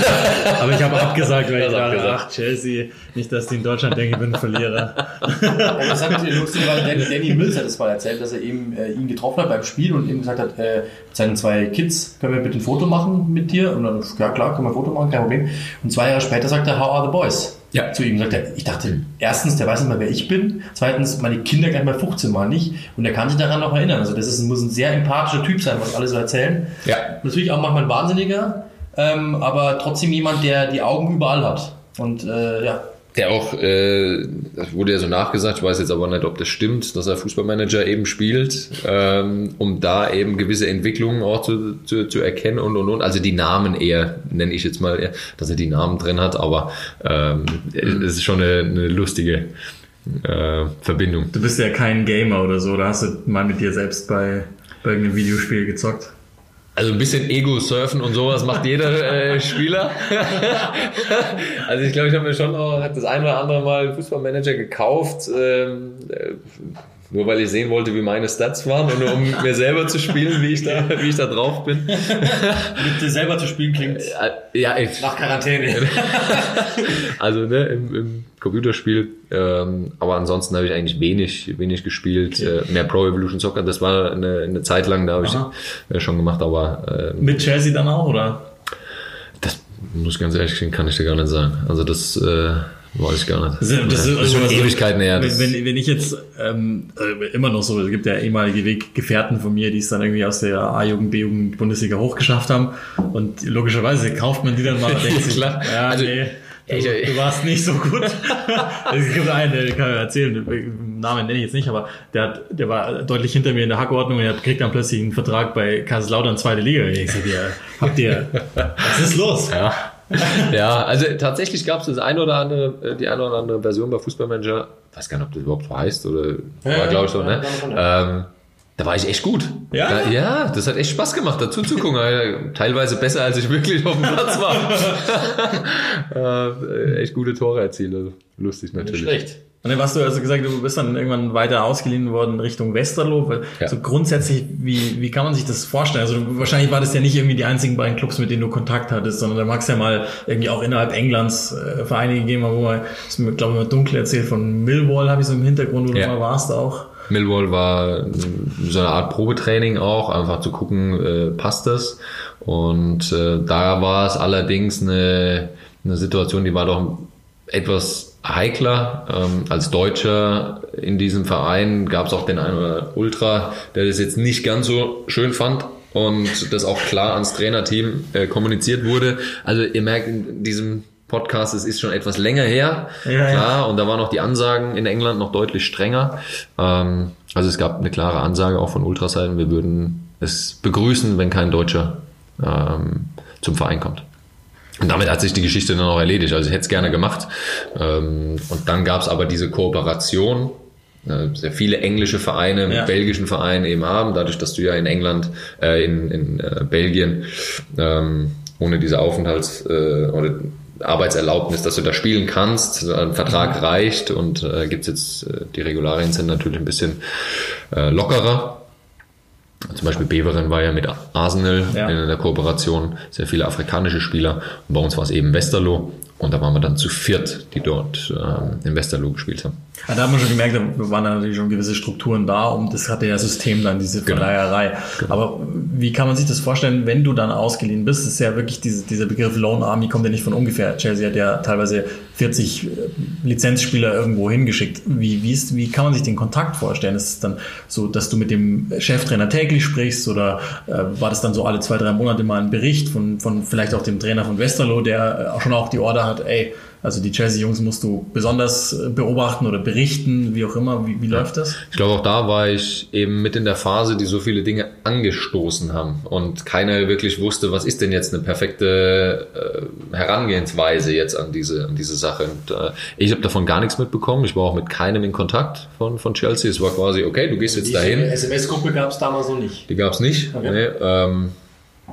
Aber ich habe abgesagt, weil ich Das dachte, abgesagt. ach, Chelsea, nicht, dass die in Deutschland denken, ich bin ein Verlierer. Und das hat lustig, weil Danny, Danny Mills hat es mal erzählt, dass er eben äh, ihn getroffen hat beim Spiel und ihm gesagt hat, äh, mit seinen zwei Kids, können wir bitte ein Foto machen mit dir? Und dann, ja klar, können wir ein Foto machen, kein Problem. Und zwei Jahre später sagt er, how are the boys? Ja. Zu ihm sagt er, ich dachte, erstens, der weiß nicht mehr, wer ich bin. Zweitens, meine Kinder gleich mal 15 waren nicht. Und er kann sich daran noch erinnern. Also das ist, muss ein sehr empathischer Typ sein, was alle so erzählen. Ja. Natürlich auch manchmal ein Wahnsinniger, ähm, aber trotzdem jemand, der die Augen überall hat. Und äh, ja, Der auch, äh, das wurde ja so nachgesagt, ich weiß jetzt aber nicht, ob das stimmt, dass er Fußballmanager eben spielt, ähm, um da eben gewisse Entwicklungen auch zu, zu, zu erkennen und und und. Also die Namen eher, nenne ich jetzt mal, eher, dass er die Namen drin hat, aber ähm, es ist schon eine, eine lustige äh, Verbindung. Du bist ja kein Gamer oder so, da hast du mal mit dir selbst bei, bei irgendeinem Videospiel gezockt. Also ein bisschen Ego-Surfen und sowas macht jeder äh, Spieler. also ich glaube, ich habe mir schon auch das ein oder andere Mal Fußballmanager gekauft, ähm, äh, nur weil ich sehen wollte, wie meine Stats waren und nur um mir selber zu spielen, wie ich da, wie ich da drauf bin. mit dir selber zu spielen klingt Äh, Ja, ich, nach Quarantäne. also ne, im, im Computerspiel. Ähm, aber ansonsten habe ich eigentlich wenig, wenig gespielt. Äh, mehr Pro Evolution Soccer, das war eine, eine Zeit lang, da habe ich äh, schon gemacht, aber äh, Mit Chelsea dann auch, oder? Das muss ich ganz ehrlich gestehen, kann ich dir gar nicht sagen. Also das äh, weiß ich gar nicht. Das ist, das ist, das ist schon also- Ewigkeiten her. Wenn, wenn, ich jetzt ähm, äh, immer noch so, es gibt ja ehemalige Weggefährten von mir, die es dann irgendwie aus der A-Jugend, B-Jugend, Bundesliga hochgeschafft haben. Und logischerweise kauft man die dann mal und denkt sich, Klar. ja, Also, nee, du, ich- du warst nicht so gut. es gibt einen, der kann ich erzählen, den Namen nenne ich jetzt nicht, aber der, hat, der war deutlich hinter mir in der Hackordnung und er kriegt dann plötzlich einen Vertrag bei Kaiserslautern zweite Liga. Ich sag dir, habt ihr, was ist los? ja. ja, also tatsächlich gab es das eine oder andere, äh, die eine oder andere Version bei Fußballmanager. weiß gar nicht, ob das überhaupt so heißt oder Ja, war glaube ich so, ja, ne? ja, Ähm, da war ich echt gut. Ja? Da, ja, das hat echt Spaß gemacht, dazu zu gucken. Äh, Teilweise besser, als ich wirklich auf dem Platz war. äh, echt gute Tore erzielt. Also lustig Nicht natürlich. schlecht. Und dann hast du also gesagt, du bist dann irgendwann weiter ausgeliehen worden Richtung Westerlo. Ja. So grundsätzlich, wie, wie kann man sich das vorstellen? Also du- wahrscheinlich war das ja nicht irgendwie die einzigen beiden Clubs, mit denen du Kontakt hattest, sondern da mag es ja mal irgendwie auch innerhalb Englands äh, Vereine gegeben haben, wo man, das ist mir, glaube ich, mal dunkel erzählt, von Millwall habe ich so im Hintergrund, wo Ja. du mal warst auch. Millwall war äh, so eine Art Probetraining auch, einfach zu gucken, äh, passt das. Und äh, da war es allerdings eine, eine Situation, die war doch etwas heikler. Ähm, als Deutscher in diesem Verein gab es auch den einen oder Ultra, der das jetzt nicht ganz so schön fand und das auch klar ans Trainerteam äh, kommuniziert wurde. Also ihr merkt in diesem Podcast, es ist schon etwas länger her. Ja, ja. klar, und da waren auch die Ansagen in England noch deutlich strenger. Ähm, also es gab eine klare Ansage auch von Ultraseiten, wir würden es begrüßen, wenn kein Deutscher ähm, zum Verein kommt. Und damit hat sich die Geschichte dann auch erledigt. Also ich hätte es gerne gemacht. Ähm, und dann gab es aber diese Kooperation, äh, sehr viele englische Vereine mit Ja. belgischen Vereinen eben haben, dadurch, dass du ja in England, äh, in, in äh, Belgien ähm, ohne diese Aufenthalts- äh, oder Arbeitserlaubnis, dass du da spielen kannst, ein Vertrag reicht und äh, gibt's jetzt, äh, die Regularien sind natürlich ein bisschen äh, lockerer. Zum Beispiel Beveren war ja mit Arsenal Ja. in der Kooperation, sehr viele afrikanische Spieler. Und bei uns war es eben Westerlo. Und da waren wir dann zu viert, die dort ähm, in Westerlo gespielt haben. Ja, da hat man schon gemerkt, da waren natürlich schon gewisse Strukturen da und das hatte ja System dann, diese Genau. Verleiherei. Aber wie kann man sich das vorstellen, wenn du dann ausgeliehen bist? Das ist ja wirklich diese, dieser Begriff Lone Army kommt ja nicht von ungefähr. Chelsea hat ja teilweise 40 Lizenzspieler irgendwo hingeschickt. Wie, wie, ist, wie kann man sich den Kontakt vorstellen? Ist es dann so, dass du mit dem Cheftrainer täglich sprichst oder äh, war das dann so alle zwei, drei Monate mal ein Bericht von, von vielleicht auch dem Trainer von Westerlo, der äh, auch schon auch die Order hat, ey, also die Chelsea-Jungs musst du besonders äh, beobachten oder berichten, wie auch immer. Wie, wie läuft das? Ich glaube, auch da war ich eben mit in der Phase, die so viele Dinge angestoßen haben und keiner wirklich wusste, was ist denn jetzt eine perfekte äh, Herangehensweise jetzt an diese, an diese Sache. Und, äh, ich habe davon gar nichts mitbekommen. Ich war auch mit keinem in Kontakt von, von Chelsea. Es war quasi, okay, du gehst jetzt Die dahin. SMS-Gruppe gab es damals noch nicht. Die gab es nicht. Okay. Nee, ähm,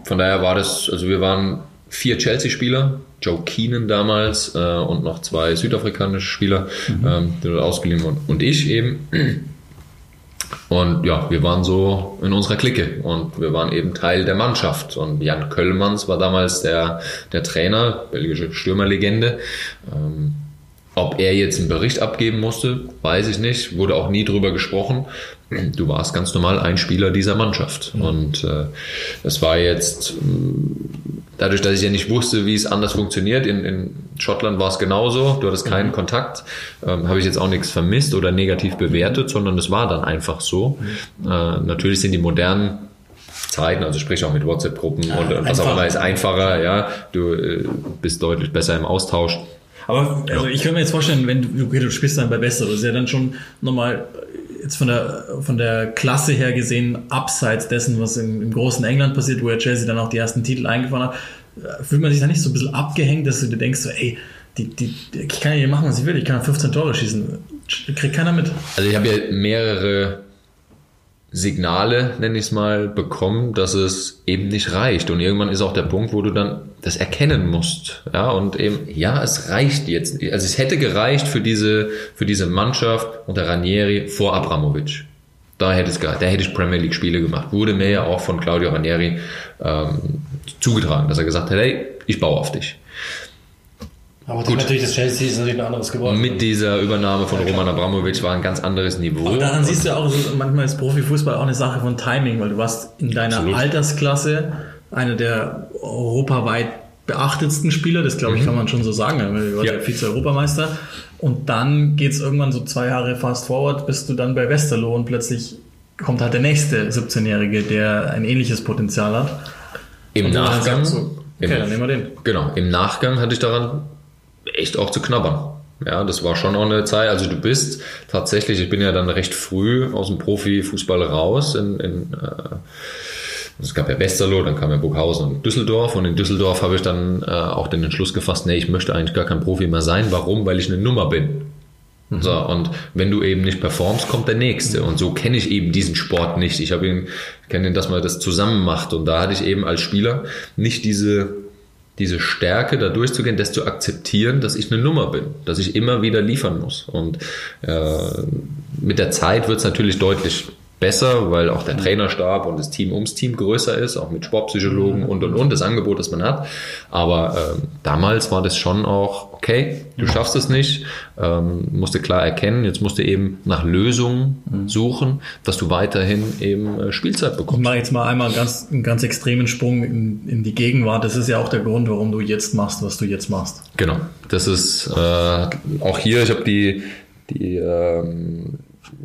von daher war das, also wir waren vier Chelsea-Spieler, Joe Keenan damals äh, und noch zwei südafrikanische Spieler, ähm, die dort ausgeliehen wurden. Und ich eben. Und ja, wir waren so in unserer Clique und wir waren eben Teil der Mannschaft. Und Jan Köllmanns war damals der, der Trainer, belgische Stürmerlegende. Ähm, ob er jetzt einen Bericht abgeben musste, weiß ich nicht. Wurde auch nie drüber gesprochen. Du warst ganz normal ein Spieler dieser Mannschaft. Und äh, es war jetzt, mh, dadurch, dass ich ja nicht wusste, wie es anders funktioniert, in, in Schottland war es genauso. Du hattest keinen Kontakt. Ähm, Habe ich jetzt auch nichts vermisst oder negativ bewertet, sondern es war dann einfach so. Äh, natürlich sind die modernen Zeiten, also sprich auch mit WhatsApp-Gruppen und, und was auch immer ist einfacher, ja. Du äh, bist deutlich besser im Austausch. Aber also ich kann mir jetzt vorstellen, wenn du, okay, du spielst dann bei Bester, das ist ja dann schon nochmal jetzt von der, von der Klasse her gesehen, abseits dessen, was im, im großen England passiert, wo ja Chelsea dann auch die ersten Titel eingefahren hat, äh, fühlt man sich da nicht so ein bisschen abgehängt, dass du dir denkst, so, ey, die, die, ich kann ja hier machen, was ich will, ich kann 15 Tore schießen. Kriegt keiner mit. Also ich habe ja mehrere Signale, nenne ich es mal, bekommen, dass es eben nicht reicht. Und irgendwann ist auch der Punkt, wo du dann das erkennen musst. Ja, und eben, ja, es reicht jetzt. Also es hätte gereicht für diese, für diese Mannschaft unter Ranieri vor Abramovic. Da hätte es gereicht. Da hätte ich Premier League Spiele gemacht. Wurde mir ja auch von Claudio Ranieri ähm, zugetragen, dass er gesagt hat, hey, ich baue auf dich. Aber dann natürlich das Chelsea ist natürlich ein anderes geworden. Mit dieser Übernahme von Roman Abramovic war ein ganz anderes Niveau. Aber daran siehst du ja auch, manchmal ist Profifußball auch eine Sache von Timing, weil du warst in deiner Absolut. Altersklasse einer der europaweit beachtetsten Spieler, das glaube ich, kann man schon so sagen, weil du warst Ja. ja Vize-Europameister. Und dann geht es irgendwann so zwei Jahre fast forward, bist du dann bei Westerlo und plötzlich kommt halt der nächste 17-Jährige, der ein ähnliches Potenzial hat. Im Nachgang, so, okay, im, dann nehmen wir den. genau, im Nachgang hatte ich daran echt auch zu knabbern. Ja, das war schon auch eine Zeit. Also du bist tatsächlich, ich bin ja dann recht früh aus dem Profifußball raus. In, in, äh, es gab ja Westerlo, dann kam ja Burghausen und Düsseldorf. Und in Düsseldorf habe ich dann äh, auch den Entschluss gefasst, nee, ich möchte eigentlich gar kein Profi mehr sein. Warum? Weil ich eine Nummer bin. So, und wenn du eben nicht performst, kommt der nächste. Und so kenne ich eben diesen Sport nicht. Ich habe ihn, kenne ihn, dass man das zusammen macht. Und da hatte ich eben als Spieler nicht diese, diese Stärke, da durchzugehen, das zu akzeptieren, dass ich eine Nummer bin, dass ich immer wieder liefern muss. Und äh, mit der Zeit wird es natürlich deutlich besser, weil auch der Trainerstab und das Team ums Team größer ist, auch mit Sportpsychologen und und und, das Angebot, das man hat. Aber ähm, damals war das schon auch, okay, du schaffst es nicht, ähm, musste klar erkennen, jetzt musst du eben nach Lösungen suchen, dass du weiterhin eben äh, Spielzeit Ich bekommst. mache jetzt mal einmal einen ganz, einen ganz extremen Sprung in, in die Gegenwart. Das ist ja auch der Grund, warum du jetzt machst, was du jetzt machst. Genau, das ist äh, auch hier, ich habe die, die ähm,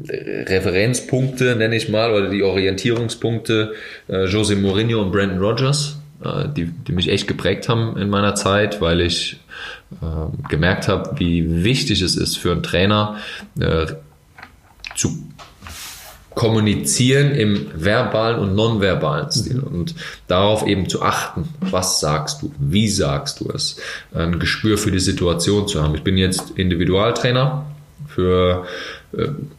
Referenzpunkte, nenne ich mal, oder die Orientierungspunkte, äh, Jose Mourinho und Brandon Rogers, äh, die, die mich echt geprägt haben in meiner Zeit, weil ich äh, gemerkt habe, wie wichtig es ist für einen Trainer äh, zu kommunizieren im verbalen und nonverbalen Stil und darauf eben zu achten, was sagst du, wie sagst du es, ein Gespür für die Situation zu haben. Ich bin jetzt Individualtrainer für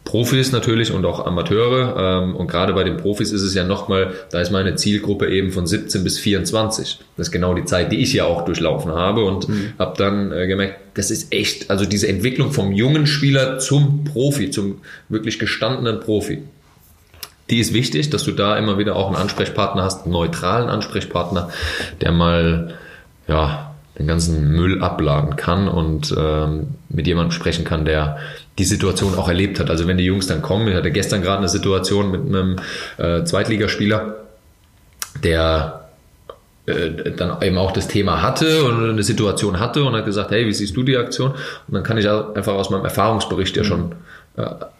Profis natürlich und auch Amateure ähm, und gerade bei den Profis ist es ja nochmal, da ist meine Zielgruppe eben von 17 bis 24. Das ist genau die Zeit, die ich ja auch durchlaufen habe und habe dann äh, gemerkt, das ist echt, also diese Entwicklung vom jungen Spieler zum Profi, zum wirklich gestandenen Profi, die ist wichtig, dass du da immer wieder auch einen Ansprechpartner hast, einen neutralen Ansprechpartner, der mal ja den ganzen Müll abladen kann und ähm, mit jemandem sprechen kann, der die Situation auch erlebt hat. Also wenn die Jungs dann kommen, ich hatte gestern gerade eine Situation mit einem äh, Zweitligaspieler, der äh, dann eben auch das Thema hatte und eine Situation hatte und hat gesagt, hey, wie siehst du die Aktion? Und dann kann ich einfach aus meinem Erfahrungsbericht ja schon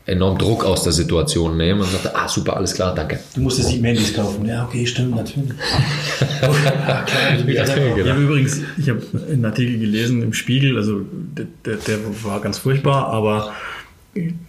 enorm Druck aus der Situation nehmen und sagte, ah super, alles klar, danke. Du musstest sieben Handys kaufen. Ja, okay, stimmt, natürlich. ja, also ich habe übrigens, ich habe einen Artikel gelesen im Spiegel, also der, der war ganz furchtbar, aber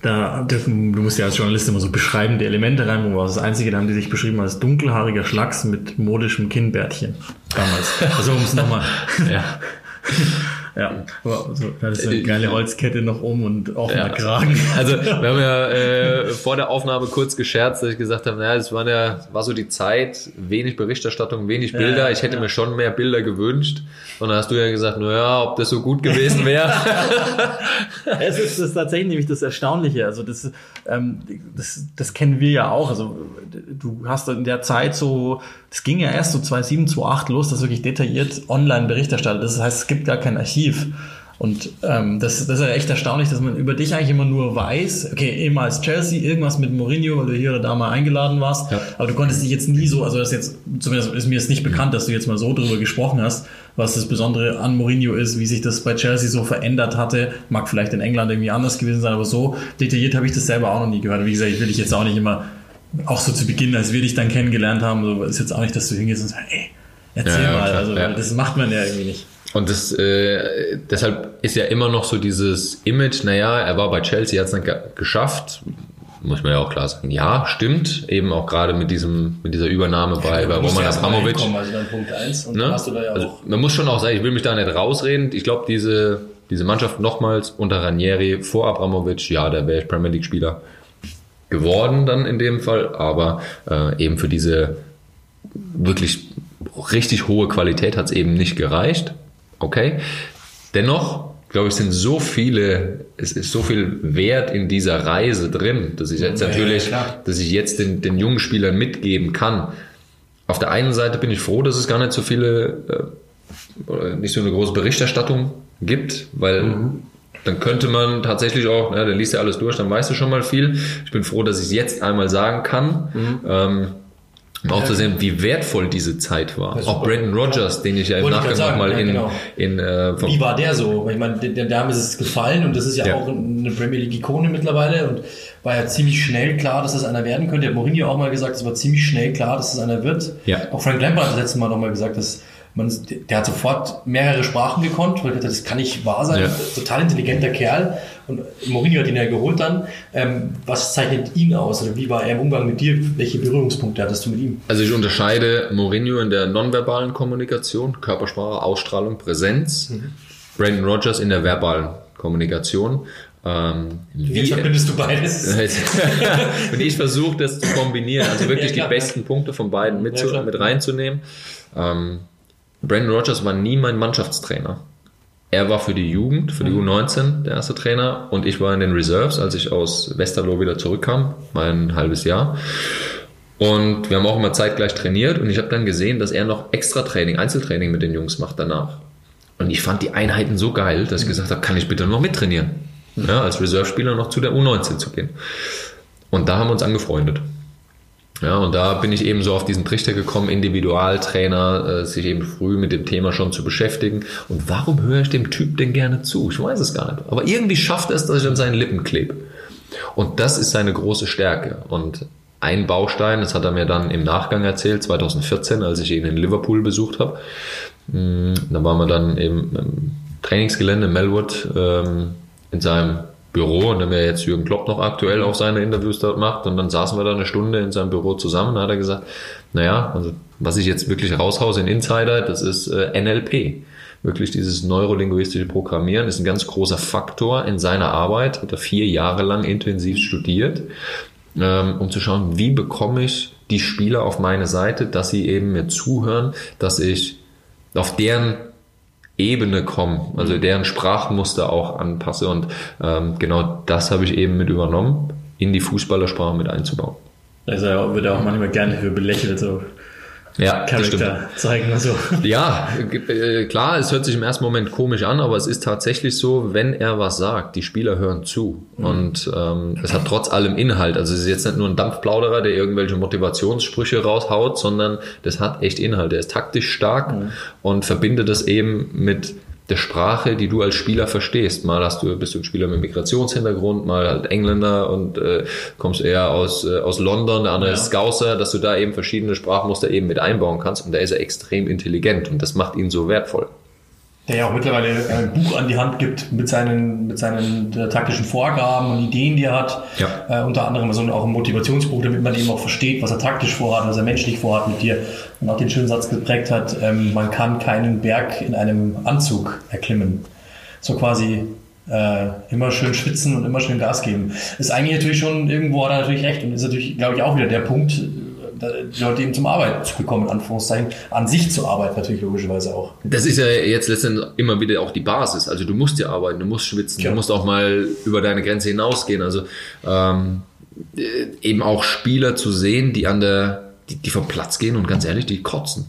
da, du musst ja als Journalist immer so beschreibende Elemente rein, wo das Einzige, da haben die sich beschrieben als dunkelhaariger Schlacks mit modischem Kinnbärtchen. Damals. Also um es nochmal. ja. Ja, aber so, da ist eine geile Holzkette noch um und offener ja. Kragen. Also wir haben ja äh, vor der Aufnahme kurz gescherzt, dass ich gesagt habe, naja, es war, ja, war so die Zeit, wenig Berichterstattung, wenig Bilder. Ja, ich hätte ja. mir schon mehr Bilder gewünscht. Und dann hast du ja gesagt, naja, ob das so gut gewesen wäre. es ist, das ist tatsächlich nämlich das Erstaunliche. Also das, ähm, das, das kennen wir ja auch. Also du hast in der Zeit so, das ging ja erst so 2007, 2008 los, dass wirklich detailliert online Berichterstattet. Das heißt, es gibt gar kein Archiv. Und ähm, das, das ist ja echt erstaunlich, dass man über dich eigentlich immer nur weiß, okay, ehemals Chelsea, irgendwas mit Mourinho, weil du hier oder da mal eingeladen warst, ja. aber du konntest dich jetzt nie so, also das jetzt, zumindest ist mir jetzt nicht bekannt, dass du jetzt mal so drüber gesprochen hast, was das Besondere an Mourinho ist, wie sich das bei Chelsea so verändert hatte, mag vielleicht in England irgendwie anders gewesen sein, aber so detailliert habe ich das selber auch noch nie gehört. Wie gesagt, ich will dich jetzt auch nicht immer, auch so zu Beginn, als wir dich dann kennengelernt haben, so ist jetzt auch nicht, dass du hingehst und sagst, ey, erzähl ja, mal, also das macht man ja irgendwie nicht. Und das, äh, deshalb ist ja immer noch so dieses Image, naja, er war bei Chelsea, hat es dann geschafft, muss man ja auch klar sagen. Ja, stimmt, eben auch gerade mit diesem, mit dieser Übernahme bei, ja, bei Roman Abramovic. Also ne? ja also, man muss schon auch sagen, ich will mich da nicht rausreden. Ich glaube, diese, diese Mannschaft nochmals unter Ranieri vor Abramovic, ja, der wäre Premier League Spieler geworden dann in dem Fall, aber äh, eben für diese wirklich richtig hohe Qualität hat es eben nicht gereicht. Okay. Dennoch, glaube ich, sind so viele, es ist so viel Wert in dieser Reise drin, dass ich jetzt ja, natürlich, ja, dass ich jetzt den, den jungen Spielern mitgeben kann. Auf der einen Seite bin ich froh, dass es gar nicht so viele, äh, nicht so eine große Berichterstattung gibt, weil mhm. Dann könnte man tatsächlich auch, ja, dann liest ja alles durch, dann weißt du schon mal viel. Ich bin froh, dass ich es jetzt einmal sagen kann. Mhm. Ähm, um auch zu sehen, wie wertvoll diese Zeit war. Auch Brandon Rogers, den ich ja im Nachgang nochmal ja, in, genau. in äh, Wie war der so? Ich meine, der Dame ist es gefallen und das ist ja, ja. auch eine Premier League Ikone mittlerweile und war ja ziemlich schnell klar, dass das einer werden könnte. Hat Mourinho auch mal gesagt, es war ziemlich schnell klar, dass es einer wird. Ja. Auch Frank Lampard hat das letzte Mal nochmal gesagt, dass man, der hat sofort mehrere Sprachen gekonnt, weil er gesagt, das kann nicht wahr sein. Ja. Total intelligenter Kerl. Und Mourinho hat ihn ja geholt dann. Ähm, was zeichnet ihn aus? Oder wie war er im Umgang mit dir? Welche Berührungspunkte hattest du mit ihm? Also ich unterscheide Mourinho in der nonverbalen Kommunikation, Körpersprache, Ausstrahlung, Präsenz. Mhm. Brandon Rogers in der verbalen Kommunikation. Ähm, Jetzt verbindest du beides. und ich versuche das zu kombinieren, also wirklich ja, klar, die besten ja. Punkte von beiden mit, ja, mit reinzunehmen. Ähm, Brandon Rogers war nie mein Mannschaftstrainer. Er war für die Jugend, für die mhm. U19 der erste Trainer und ich war in den Reserves, als ich aus Westerlo wieder zurückkam, mein halbes Jahr. Und wir haben auch immer zeitgleich trainiert und ich habe dann gesehen, dass er noch extra Training, Einzeltraining mit den Jungs macht danach. Und ich fand die Einheiten so geil, dass ich gesagt habe, kann ich bitte noch mittrainieren? Ja, als Reserve-Spieler noch zu der U19 zu gehen. Und da haben wir uns angefreundet. Ja, und da bin ich eben so auf diesen Trichter gekommen, Individualtrainer, äh, sich eben früh mit dem Thema schon zu beschäftigen. Und warum höre ich dem Typ denn gerne zu? Ich weiß es gar nicht. Aber irgendwie schafft es, dass ich an seinen Lippen klebe. Und das ist seine große Stärke. Und ein Baustein, das hat er mir dann im Nachgang erzählt, 2014, als ich ihn in Liverpool besucht habe. Mm, da waren wir dann eben im Trainingsgelände Melwood ähm, in seinem Büro. Und dann wäre jetzt Jürgen Klopp noch aktuell auch seine Interviews dort macht. Und dann saßen wir da eine Stunde in seinem Büro zusammen. Und hat er gesagt, naja, also was ich jetzt wirklich raushaus in Insider, das ist äh, NLP. Wirklich dieses neurolinguistische Programmieren ist ein ganz großer Faktor in seiner Arbeit, hat er vier Jahre lang intensiv studiert, ähm, um zu schauen, wie bekomme ich die Spieler auf meine Seite, dass sie eben mir zuhören, dass ich auf deren Ebene kommen, also mhm. deren Sprachmuster auch anpasse. Und ähm, genau das habe ich eben mit übernommen, in die Fußballersprache mit einzubauen. Also wird auch manchmal gerne für belächelt. So. Ja. Charakter zeigen. Also. Ja, äh, klar, es hört sich im ersten Moment komisch an, aber es ist tatsächlich so, wenn er was sagt, die Spieler hören zu. Und ähm, es hat trotz allem Inhalt. Also es ist jetzt nicht nur ein Dampfplauderer, der irgendwelche Motivationssprüche raushaut, sondern das hat echt Inhalt. Er ist taktisch stark und verbindet das eben mit der Sprache, die du als Spieler verstehst. Mal hast du, bist du ein Spieler mit Migrationshintergrund, mal halt Engländer und äh, kommst eher aus, äh, aus London, der andere Ja. ist Scouser, dass du da eben verschiedene Sprachmuster eben mit einbauen kannst und da ist er extrem intelligent und das macht ihn so wertvoll. Der ja auch mittlerweile ein Buch an die Hand gibt mit seinen, mit seinen äh, taktischen Vorgaben und Ideen, die er hat. Ja. Äh, unter anderem so ein, auch ein Motivationsbuch, damit man eben auch versteht, was er taktisch vorhat, was er menschlich vorhat mit dir. Und auch den schönen Satz geprägt hat, ähm, man kann keinen Berg in einem Anzug erklimmen. So quasi äh, immer schön schwitzen und immer schön Gas geben. Ist eigentlich natürlich schon, irgendwo hat er natürlich recht und ist natürlich, glaube ich, auch wieder der Punkt, äh, die Leute eben zum Arbeit zu bekommen, in Anführungszeichen, an sich zur Arbeit natürlich logischerweise auch. Das ist ja jetzt letztendlich immer wieder auch die Basis. Also du musst ja arbeiten, du musst schwitzen, Ja. du musst auch mal über deine Grenze hinausgehen. Also ähm, äh, eben auch Spieler zu sehen, die an der, die, die vom Platz gehen und ganz ehrlich, die kotzen.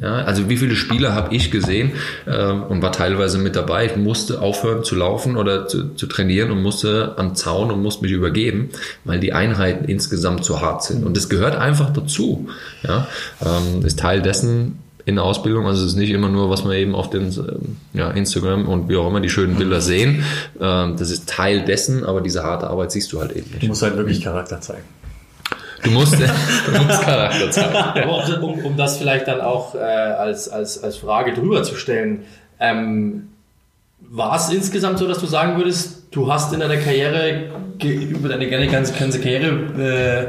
Ja, also wie viele Spieler habe ich gesehen ähm, und war teilweise mit dabei. Ich musste aufhören zu laufen oder zu, zu trainieren und musste am Zaun und musste mich übergeben, weil die Einheiten insgesamt zu hart sind. Und das gehört einfach dazu. Ja, ähm, ist Teil dessen in der Ausbildung. Also es ist nicht immer nur, was wir eben auf den ähm, ja, Instagram und wie auch immer die schönen Bilder sehen. Ähm, das ist Teil dessen, aber diese harte Arbeit siehst du halt eben Du nicht. musst halt wirklich Charakter zeigen. Du musst, du musst Charakter zeigen. Aber um, um das vielleicht dann auch äh, als, als, als Frage drüber zu stellen, ähm, war es insgesamt so, dass du sagen würdest, du hast in deiner Karriere, über deine ganze, ganze ganze Karriere äh,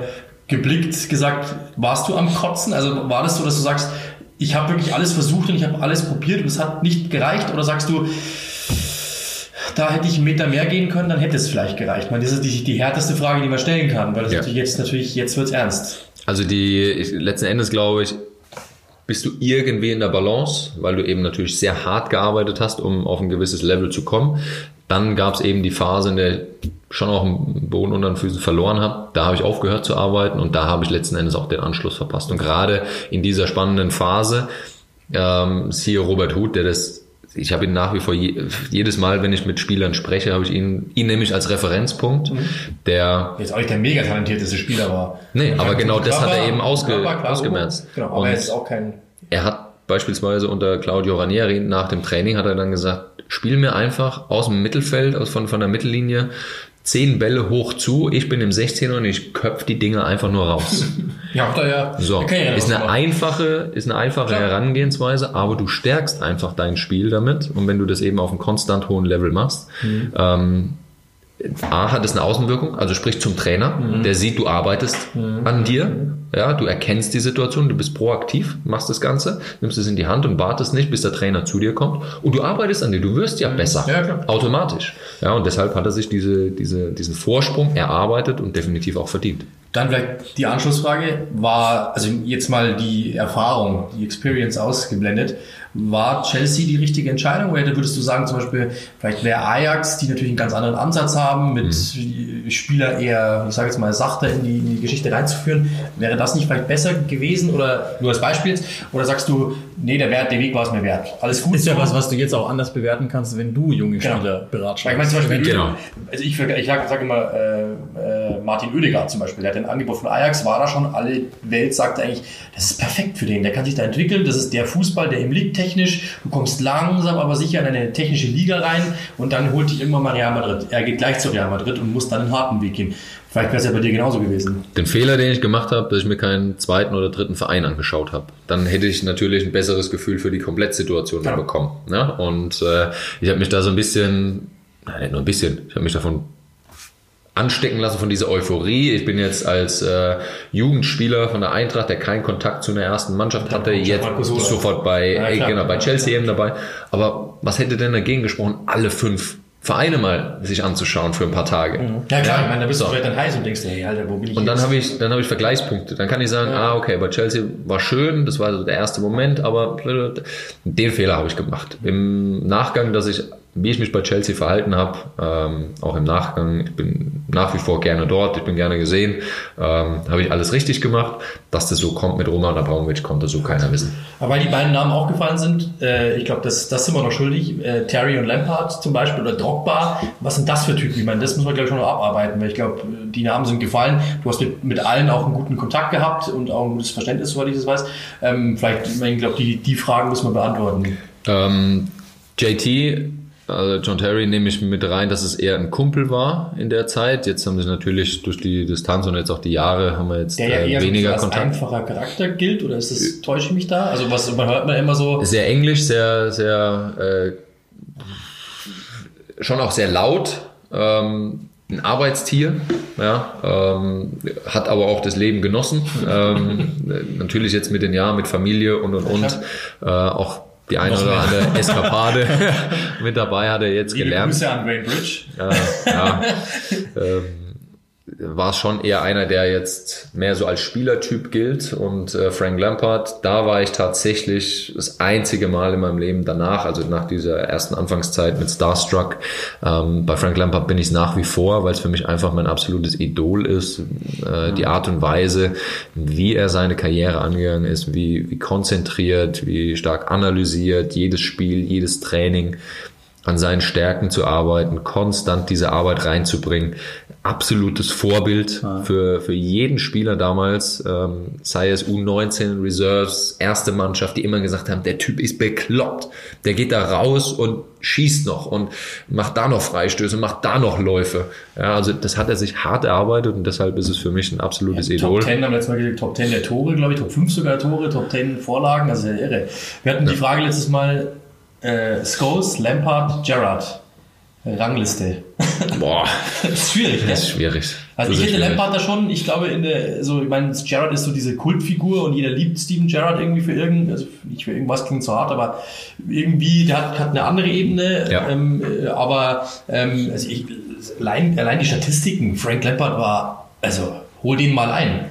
geblickt, gesagt, warst du am Kotzen? Also war das so, dass du sagst, ich habe wirklich alles versucht und ich habe alles probiert und es hat nicht gereicht? Oder sagst du, da hätte ich einen Meter mehr gehen können, dann hätte es vielleicht gereicht? Ich meine, das ist die, die härteste Frage, die man stellen kann, weil das Ja. natürlich jetzt natürlich, jetzt wird's ernst. Also die, letzten Endes glaube ich, bist du irgendwie in der Balance, weil du eben natürlich sehr hart gearbeitet hast, um auf ein gewisses Level zu kommen. Dann gab es eben die Phase, in der ich schon auch einen Boden unter den Füßen verloren habe. Da habe ich aufgehört zu arbeiten und da habe ich letzten Endes auch den Anschluss verpasst. Und gerade in dieser spannenden Phase, ähm, siehe Robert Huth, der das ich habe ihn nach wie vor je, jedes Mal, wenn ich mit Spielern spreche, habe ich ihn, ihn nämlich als Referenzpunkt, der Jetzt auch nicht der mega talentierteste Spieler war. Nee, aber genau das hat er eben ausge- Körper, klar, ausgemerzt. Genau, aber Und- er ist auch kein. er hat beispielsweise unter Claudio Ranieri nach dem Training hat er dann gesagt, spiel mir einfach aus dem Mittelfeld, aus von, von der Mittellinie, zehn Bälle hoch zu, ich bin im 16er und ich köpf die Dinge einfach nur raus. Ja, er ja. So, Karriere ist eine einfache, ist eine einfache Klar. Herangehensweise, aber du stärkst einfach dein Spiel damit und wenn du das eben auf einem konstant hohen Level machst, Mhm. ähm, A hat es eine Außenwirkung, also sprich zum Trainer, Mhm. der sieht, du arbeitest an dir, ja, du erkennst die Situation, du bist proaktiv, machst das Ganze, nimmst es in die Hand und wartest nicht, bis der Trainer zu dir kommt und du arbeitest an dir, du wirst ja besser, Mhm. Ja, klar. automatisch. Ja, und deshalb hat er sich diese, diese, diesen Vorsprung erarbeitet und definitiv auch verdient. Dann vielleicht die Anschlussfrage war, also jetzt mal die Erfahrung, die Experience ausgeblendet. War Chelsea die richtige Entscheidung? Oder würdest du sagen, zum Beispiel, vielleicht wäre Ajax, die natürlich einen ganz anderen Ansatz haben, mit Spieler eher, ich sage jetzt mal, sachter in die, in die Geschichte reinzuführen, wäre das nicht vielleicht besser gewesen? Oder nur als Beispiel? Oder sagst du, nee, der, Wert, der Weg war es mir wert? Alles gut? Ist ja so? was, was du jetzt auch anders bewerten kannst, wenn du junge Genau. Spieler beratschlagst. Weil ich meine zum Beispiel, Genau. also ich, ich sage sag immer, äh, äh, Martin Oedegaard zum Beispiel, der hat ein Angebot von Ajax, war da schon, alle Welt sagte eigentlich, das ist perfekt für den, der kann sich da entwickeln, das ist der Fußball, der ihm liegt technisch, du kommst langsam, aber sicher in eine technische Liga rein und dann holt dich immer mal Real Madrid. Er geht gleich zu Real Madrid und muss dann einen harten Weg gehen. Vielleicht wäre es ja bei dir genauso gewesen. Den Fehler, den ich gemacht habe, dass ich mir keinen zweiten oder dritten Verein angeschaut habe. Dann hätte ich natürlich ein besseres Gefühl für die Komplettsituation Ja. bekommen. Ne? Und äh, ich habe mich da so ein bisschen, nein, nur ein bisschen, ich habe mich davon anstecken lassen von dieser Euphorie. Ich bin jetzt als äh, Jugendspieler von der Eintracht, der keinen Kontakt zu einer ersten Mannschaft hatte, jetzt sofort bei, Ja, klar. genau, bei Chelsea eben dabei. Aber was hätte denn dagegen gesprochen, alle fünf Vereine mal sich anzuschauen für ein paar Tage? Ja klar, ich meine, da bist So. du dann heiß und denkst, hey, Alter, wo bin ich Und dann habe ich, dann habe ich Vergleichspunkte. Dann kann ich sagen, ah, okay, bei Chelsea war schön, das war so der erste Moment, aber den Fehler habe ich gemacht. Im Nachgang, dass ich wie ich mich bei Chelsea verhalten habe, ähm, auch im Nachgang. Ich bin nach wie vor gerne dort, ich bin gerne gesehen. Ähm, habe ich alles richtig gemacht. Dass das so kommt mit Roman Abramovic, konnte so keiner wissen. Aber weil die beiden Namen aufgefallen sind, äh, ich glaube, das, das sind wir noch schuldig. Äh, Terry und Lampard zum Beispiel oder Drogba. Was sind das für Typen? Ich meine, das muss man, glaube ich, schon noch abarbeiten, weil ich glaube, die Namen sind gefallen. Du hast mit, mit allen auch einen guten Kontakt gehabt und auch ein gutes Verständnis, soweit ich das weiß. Ähm, vielleicht, ich glaube, die, die Fragen müssen wir beantworten. Ähm, JT also John Terry nehme ich mit rein, dass es eher ein Kumpel war in der Zeit. Jetzt haben sie natürlich durch die Distanz und jetzt auch die Jahre haben wir jetzt Der ja äh, eher weniger als Kontakt. einfacher Charakter gilt oder ist das, täusche ich mich da? Also was man hört man immer so. Sehr englisch, sehr, sehr, äh, schon auch sehr laut. Ähm, ein Arbeitstier, ja, ähm, hat aber auch das Leben genossen. ähm, natürlich jetzt mit den Jahren, mit Familie und und und. Äh, auch die eine oder andere Eskapade mit dabei hat er jetzt Liebe gelernt. Grüße an Wayne Bridge. Ja, ja. ähm, war es schon eher einer, der jetzt mehr so als Spielertyp gilt. Und äh, Frank Lampard, da war ich tatsächlich das einzige Mal in meinem Leben danach, also nach dieser ersten Anfangszeit mit Starstruck. Ähm, bei Frank Lampard bin ich es nach wie vor, weil es für mich einfach mein absolutes Idol ist. Äh, die Art und Weise, wie er seine Karriere angegangen ist, wie, wie konzentriert, wie stark analysiert, jedes Spiel, jedes Training an seinen Stärken zu arbeiten, konstant diese Arbeit reinzubringen. Absolutes Vorbild für, für jeden Spieler damals, ähm, sei es U19, Reserves, erste Mannschaft, die immer gesagt haben, der Typ ist bekloppt. Der geht da raus und schießt noch und macht da noch Freistöße, macht da noch Läufe. Ja, also das hat er sich hart erarbeitet und deshalb ist es für mich ein absolutes Idol. Top 10 haben wir letztes Mal gesagt, Top 10 der Tore, glaube ich, Top 5 sogar Tore, Top 10 Vorlagen, also sehr irre. Wir hatten die Frage letztes Mal, äh, Scholes, Lampard, Gerrard. Rangliste. Boah, das ist schwierig, ne? das ist schwierig. Also Das ich hätte. Lampard da schon, ich glaube, in der, so, ich meine, Gerrard ist so diese Kultfigur und jeder liebt Steven Gerrard irgendwie für irgend, also nicht für irgendwas klingt so hart, aber irgendwie, der hat, hat eine andere Ebene, Ja. ähm, äh, aber ähm, also ich, allein, allein die Statistiken, Frank Lampard war, also hol den mal ein.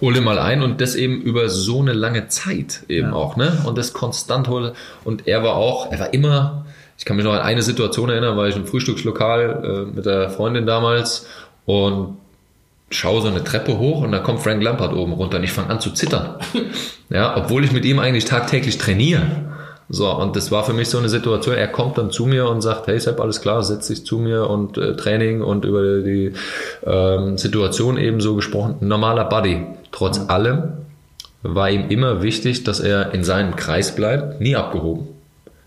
Hol den mal ein und das eben über so eine lange Zeit eben Ja. auch, ne? Und das konstant hole. Und er war auch, er war immer, ich kann mich noch an eine Situation erinnern, war ich im Frühstückslokal äh, mit der Freundin damals und schaue so eine Treppe hoch und da kommt Frank Lampard oben runter und ich fange an zu zittern. Ja, obwohl ich mit ihm eigentlich tagtäglich trainiere. So, und das war für mich so eine Situation, er kommt dann zu mir und sagt, hey Sepp, alles klar, setz dich zu mir und äh, Training und über die ähm, Situation eben so gesprochen. Normaler Buddy. Trotz allem war ihm immer wichtig, dass er in seinem Kreis bleibt, nie abgehoben.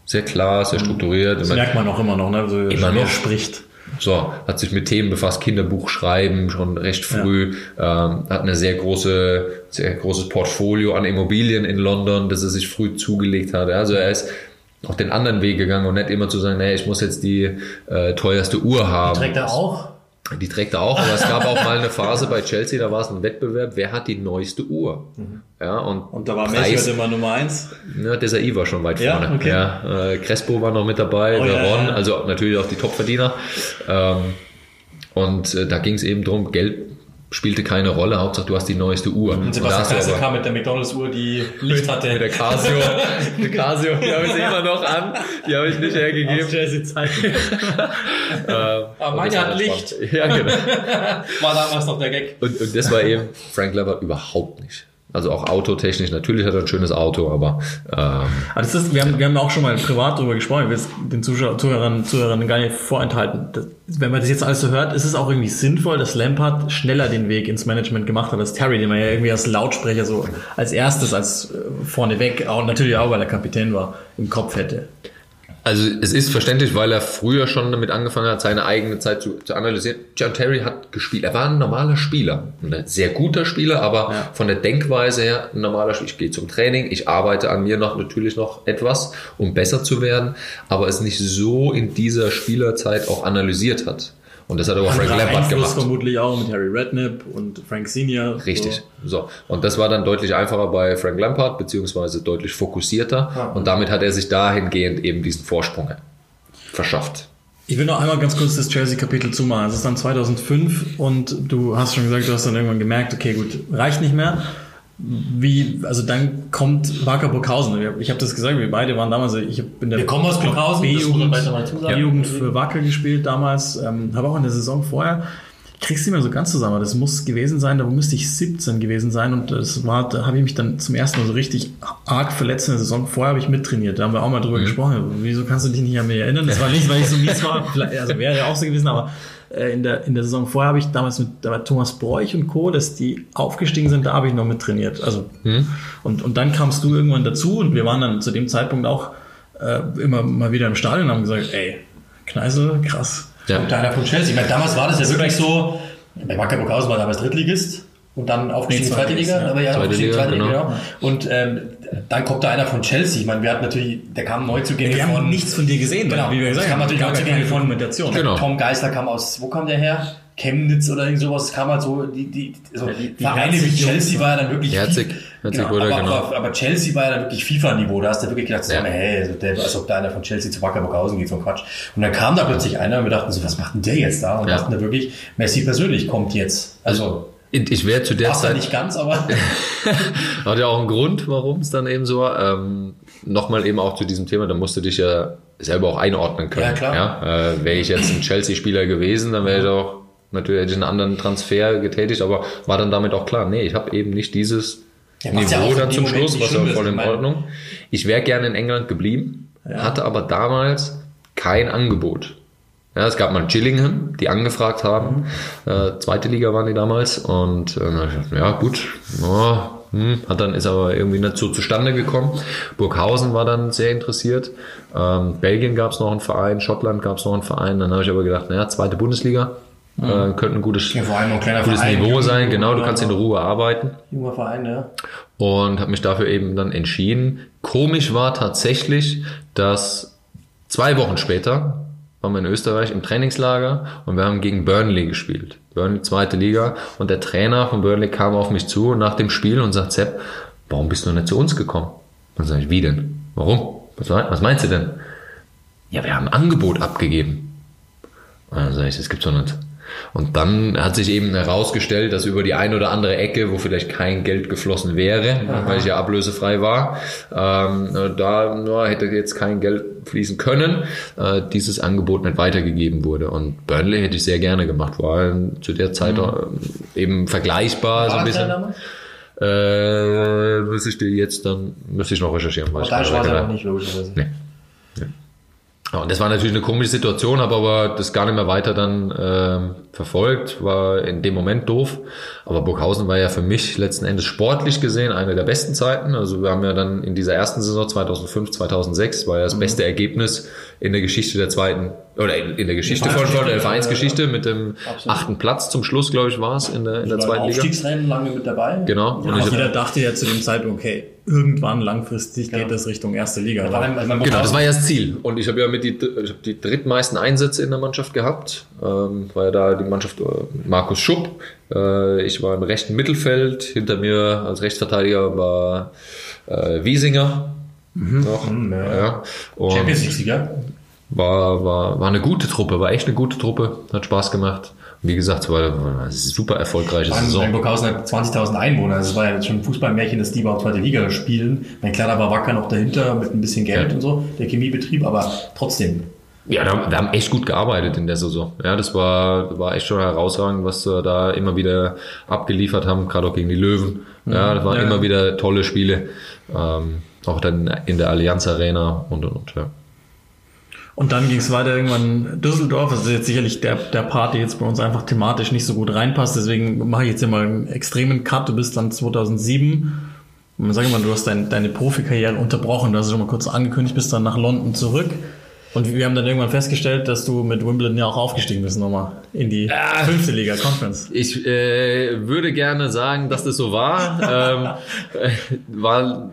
Sehr klar, sehr strukturiert. Das immer- merkt man auch immer noch, ne? So, Immer wer noch. spricht. so, hat sich mit Themen befasst, Kinderbuch schreiben, schon recht früh, ähm, hat eine sehr große, sehr großes Portfolio an Immobilien in London, das er sich früh zugelegt hat. Also er ist auch den anderen Weg gegangen und nicht immer zu sagen, nee, ich muss jetzt die äh, teuerste Uhr haben. Trägt er auch? Die trägt er auch, aber es gab auch mal eine Phase bei Chelsea, da war es ein Wettbewerb, wer hat die neueste Uhr? Ja, und, Und da war Preis- halt immer Nummer eins. ja, Desai war schon weit Ja, vorne. okay. Ja, äh, Crespo war noch mit dabei, Oh, der ja, also natürlich auch die Topverdiener. Ähm, und äh, da ging es eben drum, Geld spielte keine Rolle, Hauptsache du hast die neueste Uhr. Und Sebastian hast du Kaiser kam mit der McDonalds-Uhr, die Licht hatte. mit der Casio, die Casio, die habe ich immer noch an, die habe ich nicht hergegeben. Chelsea-Zeiten. Ähm, Aber meine hat Licht. spannend. Ja, genau. War damals noch der Gag. Und, und das war eben Frank Lampard überhaupt nicht. Also auch autotechnisch, natürlich hat er ein schönes Auto, aber ähm, das ist, wir, haben, wir haben auch schon mal privat darüber gesprochen, ich will es den Zuhörern, Zuhörern gar nicht vorenthalten. Das, wenn man das jetzt alles so hört, ist es auch irgendwie sinnvoll, dass Lampard schneller den Weg ins Management gemacht hat als Terry, den man ja irgendwie als Lautsprecher so als erstes, als äh, vorneweg, auch natürlich auch, weil er Kapitän war, im Kopf hätte. Also es ist verständlich, weil er früher schon damit angefangen hat, seine eigene Zeit zu, zu analysieren. John Terry hat gespielt. Er war ein normaler Spieler. Ein sehr guter Spieler, aber Ja. von der Denkweise her ein normaler Spieler. Ich gehe zum Training, ich arbeite an mir noch natürlich noch etwas, um besser zu werden, aber es nicht so in dieser Spielerzeit auch analysiert hat. Und das hat aber Frank Lampard gemacht. vermutlich auch mit Harry Redknapp und Frank Senior. Richtig. So. Und das war dann deutlich einfacher bei Frank Lampard, beziehungsweise deutlich fokussierter. Ja. Und damit hat er sich dahingehend eben diesen Vorsprung verschafft. Ich will noch einmal ganz kurz das Chelsea-Kapitel zumachen. Es ist dann 2005 und du hast schon gesagt, du hast dann irgendwann gemerkt, okay, gut, reicht nicht mehr. Wie, also dann kommt Wacker Burghausen. Ich habe das gesagt, wir beide waren damals, ich habe in der Wir kommen aus Burghausen, B-Jugend für Wacker gespielt damals, ähm, habe auch in der Saison vorher, ich krieg's nicht mehr so ganz zusammen, aber das muss gewesen sein, da müsste ich 17 gewesen sein und das war, da habe ich mich dann zum ersten Mal so richtig arg verletzt in der Saison. Vorher habe ich mittrainiert, da haben wir auch mal drüber gesprochen. Wieso kannst du dich nicht an mich erinnern? Das war nicht, weil ich so mies war, also wäre ja auch so gewesen, aber in der, in der Saison vorher habe ich damals mit da Thomas Broich und Co., dass die aufgestiegen sind, da habe ich noch mit trainiert. Also, und, und dann kamst du irgendwann dazu und wir waren dann zu dem Zeitpunkt auch äh, immer mal wieder im Stadion und haben gesagt, ey, Kneisel, krass. Ja. Und einer von Chelsea. Ich meine, damals war das ja wirklich so, bei Wacker Burghausen war damals Drittligist und dann aufgestiegen Nee, zweite Liga, Liga, aber ja, zweite Liga, genau. genau. Und ähm, dann kommt da einer von Chelsea. Ich meine, wir hatten natürlich, der kam Neuzugänge Wir haben von nichts von dir gesehen, Genau. wie wir gesagt haben. natürlich Neuzugänge von- Dokumentation. Genau. Tom Geisler kam aus, wo kam der her? Chemnitz oder irgend sowas, es kam halt so, die, die, also Ja, die- die Vereine wie Chelsea war ja dann wirklich, Herzig- viel- Herzig genau, wurde, aber, genau. aber, aber Chelsea war ja dann wirklich FIFA-Niveau, da hast du wirklich gedacht, so, Ja. hey, also der, als ob da einer von Chelsea zu Wacker Burghausen geht, so ein Quatsch. Und dann kam da plötzlich einer und wir dachten so, was macht denn der jetzt da? Und Ja. dachten da wirklich, Messi persönlich kommt jetzt. Also, Ich wäre zu der ja Zeit, nicht ganz, aber hat ja auch einen Grund, warum es dann eben so war. Ähm, Nochmal eben auch zu diesem Thema, da musst du dich ja selber auch einordnen können. Ja, klar. Ja? Äh, wäre ich jetzt ein Chelsea-Spieler gewesen, dann wäre ich auch, natürlich hätte ich einen anderen Transfer getätigt, aber war dann damit auch klar, nee, ich habe eben nicht dieses Ja, ja Niveau auch dann zum Schluss, was ja voll in Ordnung. Ich wäre gerne in England geblieben, hatte aber damals kein Angebot. Ja, es gab mal Gillingham, die angefragt haben. Äh, zweite Liga waren die damals. Und äh, ja gut, ja, hm, hat dann ist aber irgendwie nicht so zustande gekommen. Burghausen war dann sehr interessiert. Ähm, Belgien gab es noch einen Verein, Schottland gab es noch einen Verein. Dann habe ich aber gedacht, naja, zweite Bundesliga. Äh, könnte ein gutes, Ja, ein gutes Verein, Niveau sein. Genau, du kannst in Ruhe arbeiten junger Verein, ja. und habe mich dafür eben dann entschieden. Komisch war tatsächlich, dass zwei Wochen später waren wir in Österreich im Trainingslager und wir haben gegen Burnley gespielt. Burnley zweite Liga und der Trainer von Burnley kam auf mich zu nach dem Spiel und sagt, Sepp, warum bist du nicht zu uns gekommen? Dann sage ich, wie denn? Warum? Was, was meinst du denn? Ja, wir haben ein Angebot abgegeben. Und dann sage ich, das gibt's doch nicht. Und dann hat sich eben herausgestellt, dass über die eine oder andere Ecke, wo vielleicht kein Geld geflossen wäre, weil ich ja ablösefrei war, ähm, da ja, hätte jetzt kein Geld fließen können, äh, dieses Angebot nicht weitergegeben wurde. Und Burnley hätte ich sehr gerne gemacht, war zu der Zeit auch, äh, eben vergleichbar so ein War das der bisschen. Äh, müsste ich dir jetzt dann, müsste ich noch recherchieren. Aber ich war es aber nicht. nicht, logischerweise. Nee. Ja, und das war natürlich eine komische Situation, habe aber das gar nicht mehr weiter dann ähm, verfolgt, war in dem Moment doof. Aber Burghausen war ja für mich letzten Endes sportlich gesehen eine der besten Zeiten. Also wir haben ja dann in dieser ersten Saison 2005, 2006 war ja das beste Ergebnis in der Geschichte der zweiten oder in, in der Geschichte von, von der Vereinsgeschichte mit dem Absolut. achten Platz zum Schluss, glaube ich, war es in der, in der War zweiten im Liga. Aufstiegsrennen lange mit dabei. Genau. Und Aber ich hab- jeder dachte ja zu dem Zeitpunkt, okay, irgendwann langfristig geht das Richtung erste Liga. Also man muss Genau, das war ja das Ziel. Und ich habe ja mit die, ich hab die drittmeisten Einsätze in der Mannschaft gehabt. Ähm, war ja da die Mannschaft äh, Markus Schupp. Äh, ich war im rechten Mittelfeld. Hinter mir als Rechtsverteidiger war äh, Wiesinger. Noch. ja. ja. Und Champions League-Sieger. war, war, war eine gute Truppe, war echt eine gute Truppe. Hat Spaß gemacht. Und wie gesagt, es war eine super erfolgreiche Saison. Burghausen hat 20.000 Einwohner. Das war ja jetzt schon ein Fußballmärchen, dass die überhaupt zweite Liga spielen. Mein da war Wacker noch dahinter mit ein bisschen Geld Ja. und so, der Chemiebetrieb, aber trotzdem. Ja, da, wir haben echt gut gearbeitet in der Saison. Ja, das war, war echt schon herausragend, was wir da immer wieder abgeliefert haben, gerade auch gegen die Löwen. Ja, das waren Ja. immer wieder tolle Spiele. Ähm, auch dann in der Allianz Arena und und und. Ja. Und dann ging es weiter irgendwann Düsseldorf. Das ist jetzt sicherlich der, der Part, der jetzt bei uns einfach thematisch nicht so gut reinpasst. Deswegen mache ich jetzt hier mal einen extremen Cut. Du bist dann 2007. Und sag mal, du hast dein, deine Profikarriere unterbrochen. Du hast es schon mal kurz angekündigt, bist dann nach London zurück. Und wir haben dann irgendwann festgestellt, dass du mit Wimbledon ja auch aufgestiegen bist nochmal in die fünfte Liga Conference. Ich äh, würde gerne sagen, dass das so war. ähm, äh, war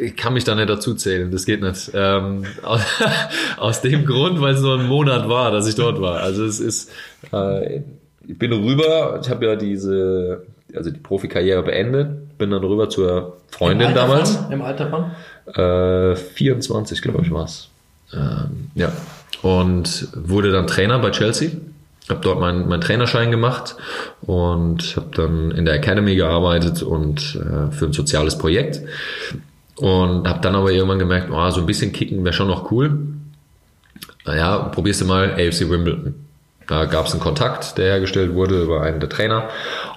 ich kann mich da nicht dazu zählen, das geht nicht. Ähm, aus, aus dem Grund, weil es nur ein Monat war, dass ich dort war. Also es ist, äh, ich bin rüber, ich habe ja diese, also die Profikarriere beendet, bin dann rüber zur Freundin Im damals. Von, Im Alter von? Äh, 24, glaube ich, war's. Ähm, ja. Und wurde dann Trainer bei Chelsea. habe dort meinen mein Trainerschein gemacht und habe dann in der Academy gearbeitet und äh, für ein soziales Projekt. Und habe dann aber irgendwann gemerkt, oh, so ein bisschen kicken wäre schon noch cool. Naja, probierst du mal AFC Wimbledon. Da gab es einen Kontakt, der hergestellt wurde über einen der Trainer.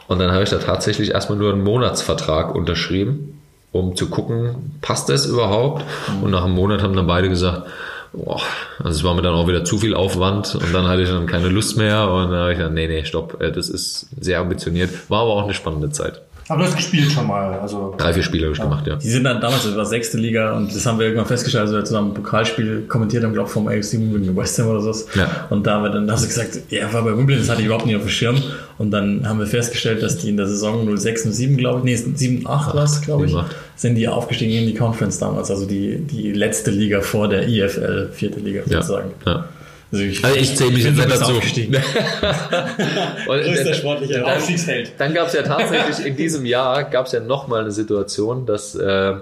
Und dann habe ich da tatsächlich erstmal nur einen Monatsvertrag unterschrieben, um zu gucken, passt das überhaupt? Und nach einem Monat haben dann beide gesagt, boah, also es war mir dann auch wieder zu viel Aufwand und dann hatte ich dann keine Lust mehr und dann habe ich gesagt, nee, nee, stopp, äh, das ist sehr ambitioniert. War aber auch eine spannende Zeit. Aber du hast gespielt schon mal. Also Drei, vier Spiele habe ich gemacht, ja. Die sind dann damals, das war sechste Liga und das haben wir irgendwann festgestellt, als wir zusammen ein Pokalspiel kommentiert haben, glaube ich, vom AFC Wimbledon West Ham oder so. Ja. Und da haben wir dann, da hast du gesagt, ja, war bei Wimbledon, das hatte ich überhaupt nicht auf dem Schirm. Und dann haben wir festgestellt, dass die in der Saison 06 07, glaube ich, nee, 7 8 war es, glaube ich, 7-8. sind die aufgestiegen in die Conference damals, also die, die letzte Liga vor der IFL, vierte Liga Ja, sozusagen. ja. Also ich, Also ich zähle mich jetzt so nicht dazu. Größter sportlicher dann- Aufstiegsheld. Dann gab es ja tatsächlich in diesem Jahr gab es ja nochmal eine Situation, dass äh,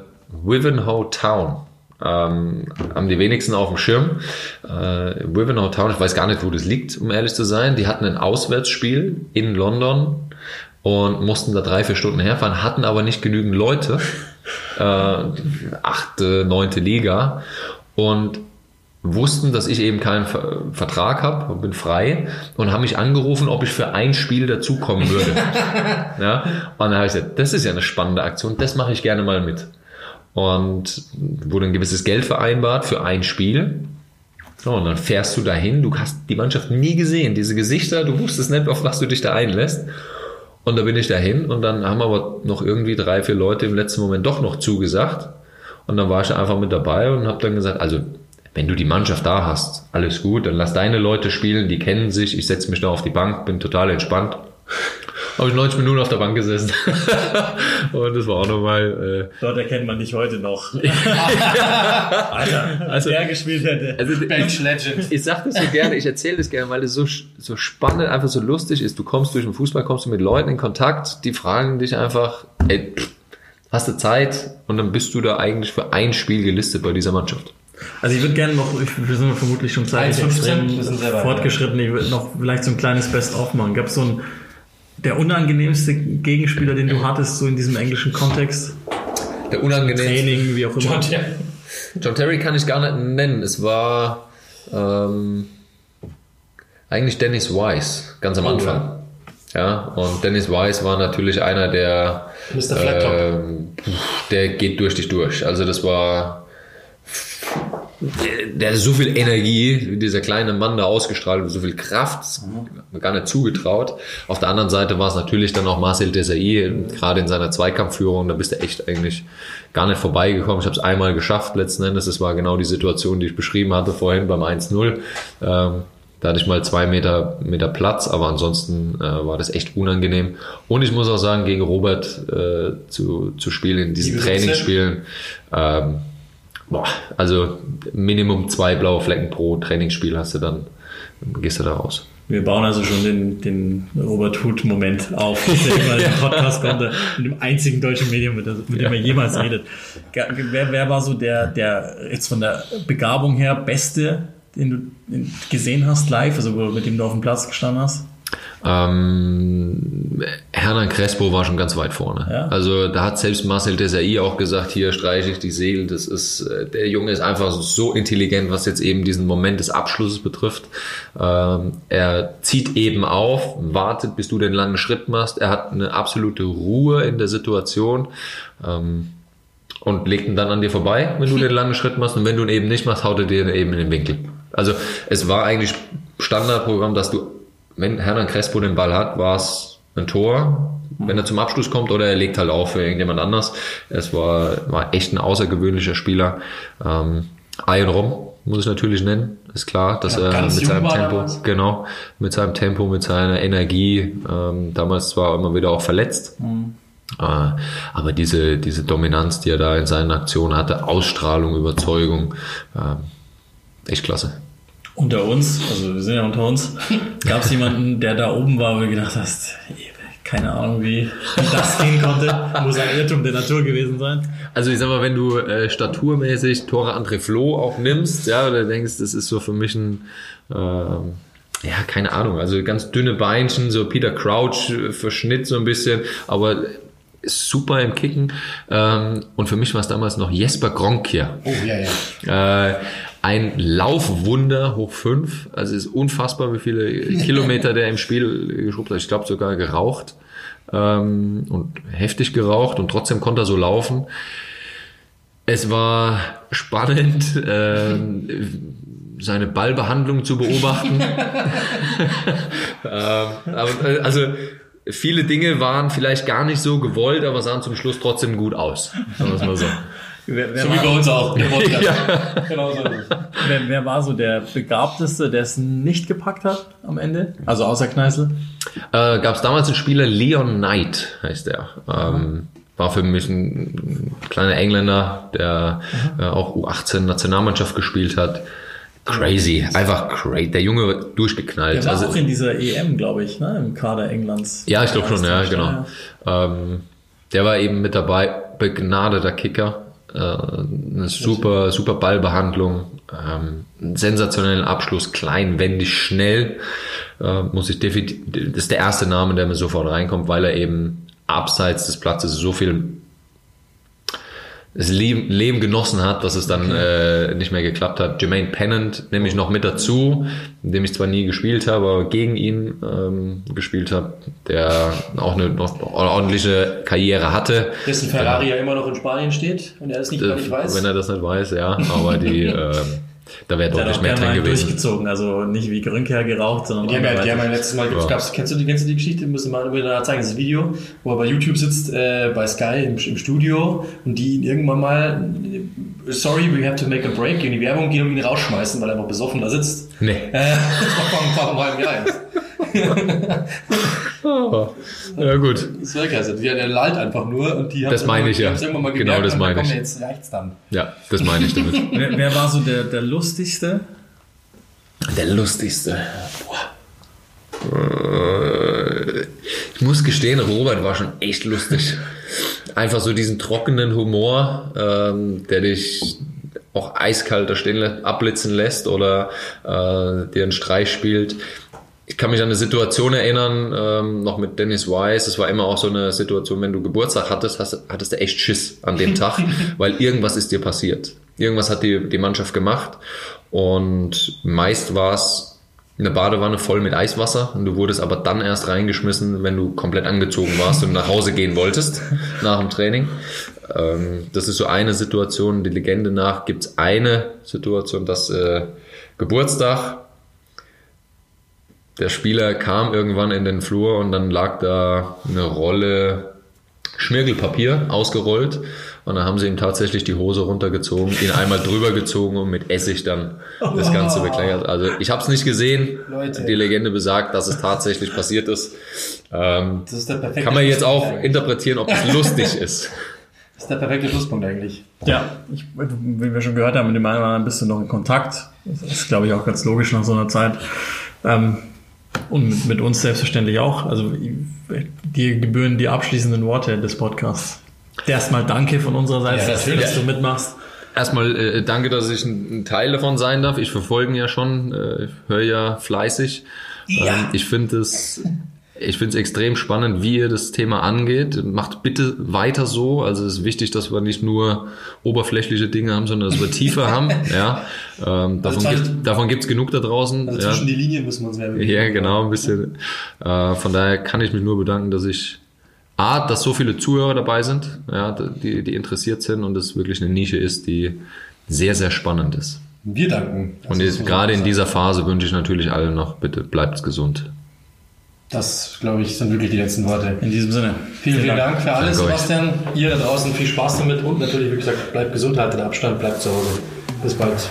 Wivenhoe Town ähm, haben die wenigsten auf dem Schirm. Äh, Wivenhoe Town, ich weiß gar nicht, wo das liegt, um ehrlich zu sein. Die hatten ein Auswärtsspiel in London und mussten da drei, vier Stunden herfahren, hatten aber nicht genügend Leute. Äh, achte, neunte Liga. Und wussten, dass ich eben keinen Ver Vertrag habe und bin frei und haben mich angerufen, ob ich für ein Spiel dazukommen würde. ja? Und dann habe ich gesagt, das ist ja eine spannende Aktion, das mache ich gerne mal mit. Und wurde ein gewisses Geld vereinbart für ein Spiel. So, und dann fährst du dahin, du hast die Mannschaft nie gesehen, diese Gesichter, du wusstest nicht, auf was du dich da einlässt. Und da bin ich dahin und dann haben aber noch irgendwie drei, vier Leute im letzten Moment doch noch zugesagt. Und dann war ich einfach mit dabei und habe dann gesagt, also wenn du die Mannschaft da hast, alles gut, dann lass deine Leute spielen, die kennen sich, ich setze mich da auf die Bank, bin total entspannt. Habe ich 90 Minuten auf der Bank gesessen. und das war auch nochmal... Äh, Dort erkennt man dich heute noch. Alter, als der gespielt hätte. also, Bench Legend. ich sag das so gerne, ich erzähle das gerne, weil es so, so spannend, einfach so lustig ist. Du kommst durch den Fußball, kommst du mit Leuten in Kontakt, die fragen dich einfach, ey, hast du Zeit? Und dann bist du da eigentlich für ein Spiel gelistet bei dieser Mannschaft. Also ich würde gerne noch, ich, wir sind vermutlich schon zeitlich 1,15, extrem fortgeschritten, ich würde noch vielleicht so ein kleines Best-of machen. Gab es so ein, der unangenehmste Gegenspieler, den du hattest, so in diesem englischen Kontext? Der unangenehmste. Training, wie auch immer. John Terry. John Terry kann ich gar nicht nennen. Es war ähm, eigentlich Dennis Wise, ganz am Oh, Anfang. Ja, und Dennis Wise war natürlich einer, der, Mr. Flattop. pf, der geht durch dich durch. Also das war, der, der so viel Energie, wie dieser kleine Mann da ausgestrahlt, so viel Kraft, mir gar nicht zugetraut. Auf der anderen Seite war es natürlich dann auch Marcel Desailly, gerade in seiner Zweikampfführung, da bist du echt eigentlich gar nicht vorbeigekommen. Ich habe es einmal geschafft letzten Endes. Das war genau die Situation, die ich beschrieben hatte vorhin beim 1-0. Ähm, da hatte ich mal zwei Meter, Meter Platz, aber ansonsten äh, war das echt unangenehm. Und ich muss auch sagen, gegen Robert äh, zu, zu spielen, in diesen. Trainingsspielen, ähm, boah, also Minimum zwei blaue Flecken pro Trainingsspiel hast du dann, gehst du da raus. Wir bauen also schon den, den Robert Huth-Moment auf, der immer in den Podcast kommt, der- mit dem einzigen deutschen Medium, mit, dem- er jemals redet. Wer, wer war so der, der jetzt von der Begabung her Beste, den du gesehen hast live, also mit dem du auf dem Platz gestanden hast? Ähm, Hernan Crespo war schon ganz weit vorne. Ja. Also da hat selbst Marcel Desailly auch gesagt, hier streiche ich die Segel. Das ist, äh, der Junge ist einfach so intelligent, was jetzt eben diesen Moment des Abschlusses betrifft. Ähm, er zieht eben auf, wartet, bis du den langen Schritt machst. Er hat eine absolute Ruhe in der Situation. Ähm, und legt ihn dann an dir vorbei, wenn du den langen Schritt machst. Und wenn du ihn eben nicht machst, haut er dir eben in den Winkel. Also es war eigentlich Standardprogramm, dass du, wenn Hernan Crespo den Ball hat, war es ein Tor, wenn er zum Abschluss kommt, oder er legt halt auf für irgendjemand anders. Es war, war echt ein außergewöhnlicher Spieler. Ähm, Ian Rom muss ich natürlich nennen, ist klar, dass Ja, er mit seinem Tempo, damals. genau, mit seinem Tempo, mit seiner Energie, ähm, damals war er immer wieder auch verletzt. Äh, Aber diese, diese Dominanz, die er da in seinen Aktionen hatte, Ausstrahlung, Überzeugung, ähm, echt klasse. Unter uns, also wir sind ja unter uns, gab es jemanden, der da oben war, wo du gedacht hast, keine Ahnung, wie, das gehen konnte. Muss ein Irrtum der Natur gewesen sein. Also ich sag mal, wenn du äh, staturmäßig Tore André Flo auch nimmst, ja, oder denkst, das ist so für mich ein, ähm, ja, keine Ahnung, also ganz dünne Beinchen, so Peter Crouch äh, verschnitt so ein bisschen, aber super im Kicken. Ähm, und für mich war es damals noch Jesper Gronkier. Oh, ja, ja. Äh, ein Laufwunder hoch fünf. Also es ist unfassbar, wie viele Kilometer der im Spiel geschrubbt hat. Ich glaube sogar geraucht ähm, und heftig geraucht und trotzdem konnte er so laufen. Es war spannend, ähm, seine Ballbehandlung zu beobachten. ähm, aber, äh, also viele Dinge waren vielleicht gar nicht so gewollt, aber sahen zum Schluss trotzdem gut aus. Sagen wir mal so. Wer, wer, So wie bei war, uns auch. Ja. Genau so es. wer, wer war so der Begabteste, der es nicht gepackt hat am Ende? Also außer Kneißl? Äh, Gab es damals einen Spieler, Leon Knight heißt der. Ähm, war für mich ein kleiner Engländer, der äh, auch U18 Nationalmannschaft gespielt hat. Crazy, einfach crazy. Der Junge war durchgeknallt. Der war also, auch in dieser EM, glaube ich, ne? im Kader Englands. ja, ich glaube schon, ja, Ja, genau. Ähm, der war eben mit dabei, begnadeter Kicker. Äh, eine super, super Ballbehandlung, ähm, sensationellen Abschluss, klein, wendig, schnell. Äh, muss ich definitiv, das ist der erste Name, der mir sofort reinkommt, weil er eben abseits des Platzes so viel das Leben, Leben genossen hat, dass es dann äh, nicht mehr geklappt hat. Jermaine Pennant nehme ich noch mit dazu, in dem ich zwar nie gespielt habe, aber gegen ihn ähm, gespielt habe, der auch eine noch ordentliche Karriere hatte. Dessen Ferrari ja immer noch in Spanien steht und er es nicht, Äh, nicht weiß. Wenn er das nicht weiß, ja, aber die, ähm, da wäre deutlich mehr drin mal gewesen. durchgezogen, also nicht wie Grünker geraucht, sondern Die haben, ja, die haben ja anderweitig. letztes Mal, Ja. gab's, kennst, du die, kennst du die Geschichte? Müssen wir mal wieder zeigen, das Video, wo er bei YouTube sitzt, äh, bei Sky im, im Studio und die ihn irgendwann mal, äh, sorry, we have to make a break, in die Werbung gehen und ihn rausschmeißen, weil er einfach besoffen da sitzt. Nee. Äh, das war vor, vor einem halben Jahr jetzt. Ja, gut. Das war klasse. Der, der lallt einfach nur und die haben Das meine ich die ja. Genau gemerkt das und meine ich. komm, Jetzt reicht's dann. Ja, das meine ich damit. Wer, wer war so der, der lustigste? Der lustigste. Boah. Äh, Ich muss gestehen, Robert war schon echt lustig. Einfach so diesen trockenen Humor, ähm, der dich auch eiskalt da stehen lässt, abblitzen lässt oder äh, dir einen Streich spielt. Ich kann mich an eine Situation erinnern, ähm, noch mit Dennis Wise. Es war immer auch so eine Situation, wenn du Geburtstag hattest, hast, hattest du echt Schiss an dem Tag, weil irgendwas ist dir passiert. Irgendwas hat die, die Mannschaft gemacht und meist war es eine Badewanne voll mit Eiswasser und du wurdest aber dann erst reingeschmissen, wenn du komplett angezogen warst und nach Hause gehen wolltest nach dem Training. Ähm, das ist so eine Situation. Die Legende nach gibt es eine Situation, dass äh, Geburtstag, der Spieler kam irgendwann in den Flur und dann lag da eine Rolle Schmirgelpapier ausgerollt und dann haben sie ihm tatsächlich die Hose runtergezogen, ihn einmal drüber gezogen und mit Essig dann das Ganze bekleckert. Also ich habe es nicht gesehen. Leute. Die Legende besagt, dass es tatsächlich passiert ist. Ähm, Das ist der perfekte kann man jetzt auch eigentlich. interpretieren, ob es lustig ist. Das ist der perfekte Schlusspunkt eigentlich. Ja, ich, wie wir schon gehört haben, mit dem einen oder anderen bist du noch in Kontakt. Das ist, glaube ich, auch ganz logisch nach so einer Zeit. Ähm, und mit, mit uns selbstverständlich auch. Also dir gebühren die abschließenden Worte des Podcasts. Erstmal danke von unserer Seite, Ja, dass, natürlich. dass du mitmachst. Erstmal äh, danke, dass ich ein, ein Teil davon sein darf. Ich verfolge ihn ja schon, äh, höre ja fleißig. Ähm, ich finde es ich finde es extrem spannend, wie ihr das Thema angeht. Macht bitte weiter so. Also es ist wichtig, dass wir nicht nur oberflächliche Dinge haben, sondern dass wir tiefer haben. Ja, ähm, davon, Also gibt, davon gibt's genug da draußen. Also ja. zwischen die Linien müssen wir uns mehr Ja, genau, ein bisschen. Äh, von daher kann ich mich nur bedanken, dass ich A, dass so viele Zuhörer dabei sind, ja, die, die interessiert sind und es wirklich eine Nische ist, die sehr, sehr spannend ist. Wir danken. Und jetzt, gerade in dieser Phase wünsche ich natürlich allen noch, bitte bleibt gesund. Das, glaube ich, sind wirklich die letzten Worte. In diesem Sinne. Vielen, vielen Dank für alles, Danke euch. Sebastian. Ihr da draußen viel Spaß damit und natürlich, wie gesagt, bleibt gesund, haltet Abstand, bleibt zu Hause. Bis bald.